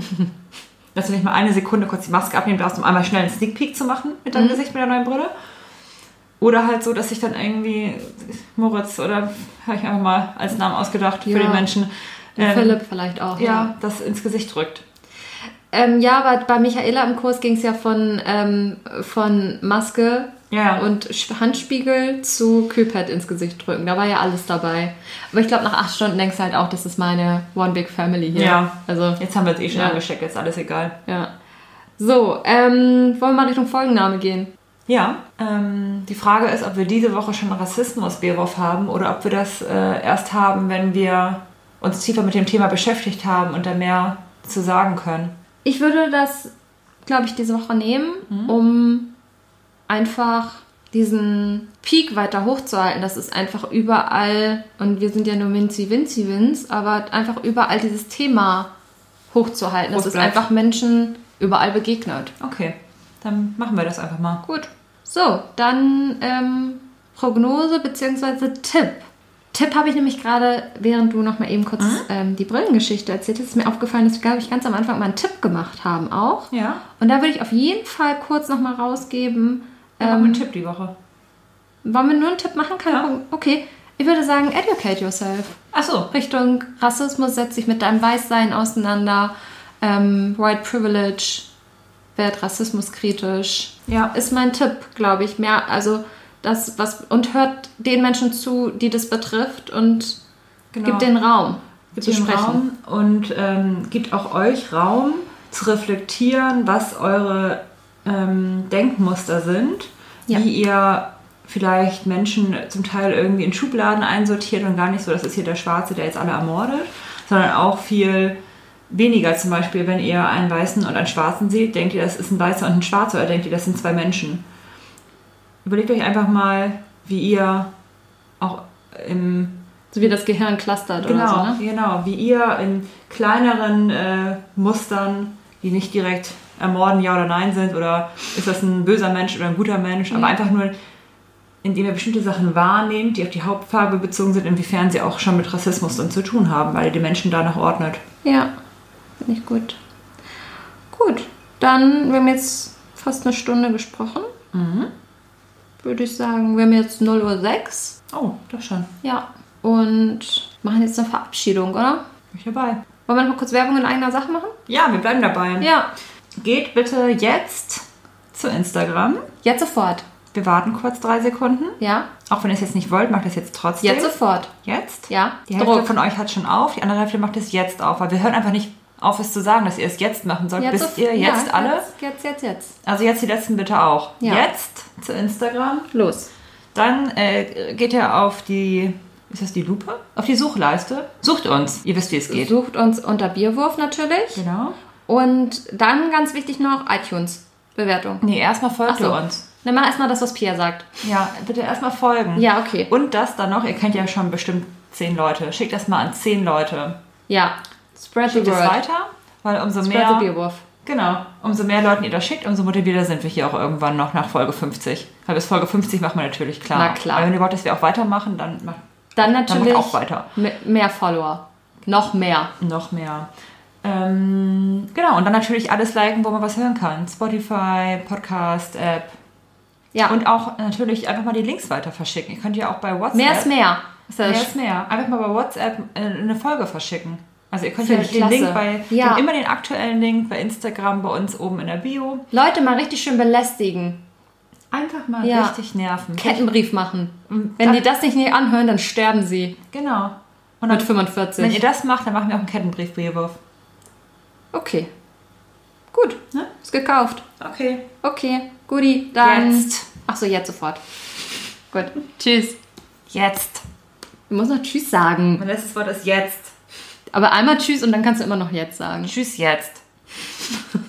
dass du nicht mal eine Sekunde kurz die Maske abnehmen darfst, um einmal schnell einen Sneak Peek zu machen mit deinem mhm. Gesicht mit der neuen Brille. Oder halt so, dass sich dann irgendwie Moritz oder habe ich einfach mal als Namen ausgedacht für Ja. den Menschen. Ähm, Philipp vielleicht auch. Ja, das ins Gesicht drückt. Ähm, ja, aber bei Michaela im Kurs ging es ja von, ähm, von Maske Ja. und Handspiegel zu Kühlpad ins Gesicht drücken. Da war ja alles dabei. Aber ich glaube, nach acht Stunden denkst du halt auch, das ist meine One Big Family hier. Ja. Also, Jetzt haben wir es eh schon Ja. angesteckt, jetzt ist alles egal. ja. So, ähm, wollen wir mal Richtung Folgenname gehen? Ja, ähm, die Frage ist, ob wir diese Woche schon Rassismus-Bärwurf haben oder ob wir das äh, erst haben, wenn wir uns tiefer mit dem Thema beschäftigt haben und da mehr zu sagen können. Ich würde das, glaube ich, diese Woche nehmen, um einfach diesen Peak weiter hochzuhalten. Das ist einfach überall, und wir sind ja nur Winzi, Winzi, Winz, aber einfach überall dieses Thema hochzuhalten. Das ist einfach Menschen überall begegnet. Okay, dann machen wir das einfach mal. Gut. So, dann ähm, Prognose bzw. Tipp. Tipp habe ich nämlich gerade, während du noch mal eben kurz ähm, die Brillengeschichte erzählt hast, ist mir aufgefallen, dass wir, glaube ich, ganz am Anfang mal einen Tipp gemacht haben auch. Ja, Und da würde ich auf jeden Fall kurz noch mal rausgeben. Ähm, einen Tipp die Woche. wollen wir nur einen Tipp machen? Keine Ja. Okay. Ich würde sagen, educate yourself. Ach so, Richtung Rassismus, setz dich mit deinem Weißsein auseinander. Ähm, White Privilege, werd rassismuskritisch. ja, Ist mein Tipp, glaube ich. Mehr, also das, was, und hört den Menschen zu, die das betrifft und genau. gibt den Raum Gibt zu den sprechen. Raum und ähm, gibt auch euch Raum zu reflektieren, was eure ähm, Denkmuster sind, Ja. wie ihr vielleicht Menschen zum Teil irgendwie in Schubladen einsortiert und gar nicht so, das ist hier der Schwarze, der jetzt alle ermordet, sondern auch viel weniger zum Beispiel, wenn ihr einen Weißen und einen Schwarzen seht, denkt ihr, das ist ein Weißer und ein Schwarzer oder denkt ihr, das sind zwei Menschen. Überlegt euch einfach mal, wie ihr auch im So wie das Gehirn clustert Genau, oder so, ne? genau. Wie ihr in kleineren äh, Mustern, die nicht direkt ermorden, ja oder nein sind, oder ist das ein böser Mensch oder ein guter Mensch, aber einfach nur, indem ihr bestimmte Sachen wahrnehmt, die auf die Hauptfarbe bezogen sind, inwiefern sie auch schon mit Rassismus dann zu tun haben, weil ihr die Menschen danach ordnet. Ja, finde ich gut. Gut, dann, wir haben jetzt fast eine Stunde gesprochen. Mhm. Würde ich sagen, wir haben jetzt 0 Uhr 6. Oh, doch schon. Ja, und machen jetzt eine Verabschiedung, oder? Bin ich dabei. Wollen wir noch mal kurz Werbung in eigener Sache machen? Ja, wir bleiben dabei. Ja, Geht bitte jetzt zu Instagram. jetzt sofort. Wir warten kurz drei Sekunden. Ja, Auch wenn ihr es jetzt nicht wollt, macht es jetzt trotzdem. jetzt sofort. Jetzt? Ja, Die Hälfte Druck. von euch hat schon auf, die andere Hälfte macht es jetzt auf, weil wir hören einfach nicht auf, es zu sagen, dass ihr es jetzt machen sollt. Jetzt Wisst sof- ihr jetzt ja, alle? Jetzt, jetzt, jetzt, jetzt. Also jetzt die letzten bitte auch. Ja. Jetzt zu Instagram. Los. Dann äh, geht ihr auf die, ist das die Lupe? Auf die Suchleiste. Sucht uns. Ihr wisst, wie es geht. Sucht uns unter Bierwurf natürlich. Genau. Und dann ganz wichtig noch iTunes-Bewertung. Nee, erstmal folgt so. ihr uns. Dann mach erstmal das, was Pia sagt. Ja, bitte erstmal folgen. Ja, okay. Und das dann noch, ihr kennt ja schon bestimmt zehn Leute. Schickt das mal an zehn Leute. Ja. Spread the Schickt es word. weiter, weil umso Spread mehr... the Bierwurf. Genau. Umso mehr Leuten ihr das schickt, umso motivierter sind wir hier auch irgendwann noch nach Folge 50. Weil bis Folge 50 machen wir natürlich klar. Na klar. Aber wenn ihr wollt, dass wir auch weitermachen, dann macht Dann dann macht natürlich auch weiter. me- mehr Follower. Noch mehr. Noch mehr. Ähm, genau, und dann natürlich alles liken, wo man was hören kann. Spotify, Podcast-App. Ja. Und auch natürlich einfach mal die Links weiter verschicken. Ihr könnt ja auch bei WhatsApp... mehr ist mehr. Ist Mehr ist mehr. Einfach mal bei WhatsApp äh, eine Folge verschicken. Also ihr könnt ja den klasse. Link bei... Ja. Immer den aktuellen Link bei Instagram bei uns oben in der Bio. Leute mal richtig schön belästigen. Einfach mal Ja. richtig nerven. Kettenbrief machen. Wenn dann- die das nicht anhören, dann sterben sie. Genau. Und Mit dann, 45. wenn ihr das macht, dann machen wir auch einen Kettenbriefbewurf. okay. Gut. Ne? Ist gekauft. Okay. Okay. Guti. Dann. Jetzt. Achso, jetzt sofort. Gut. Tschüss. Jetzt. Du musst noch Tschüss sagen. Mein letztes Wort ist jetzt. Aber einmal Tschüss und dann kannst du immer noch jetzt sagen. Tschüss jetzt.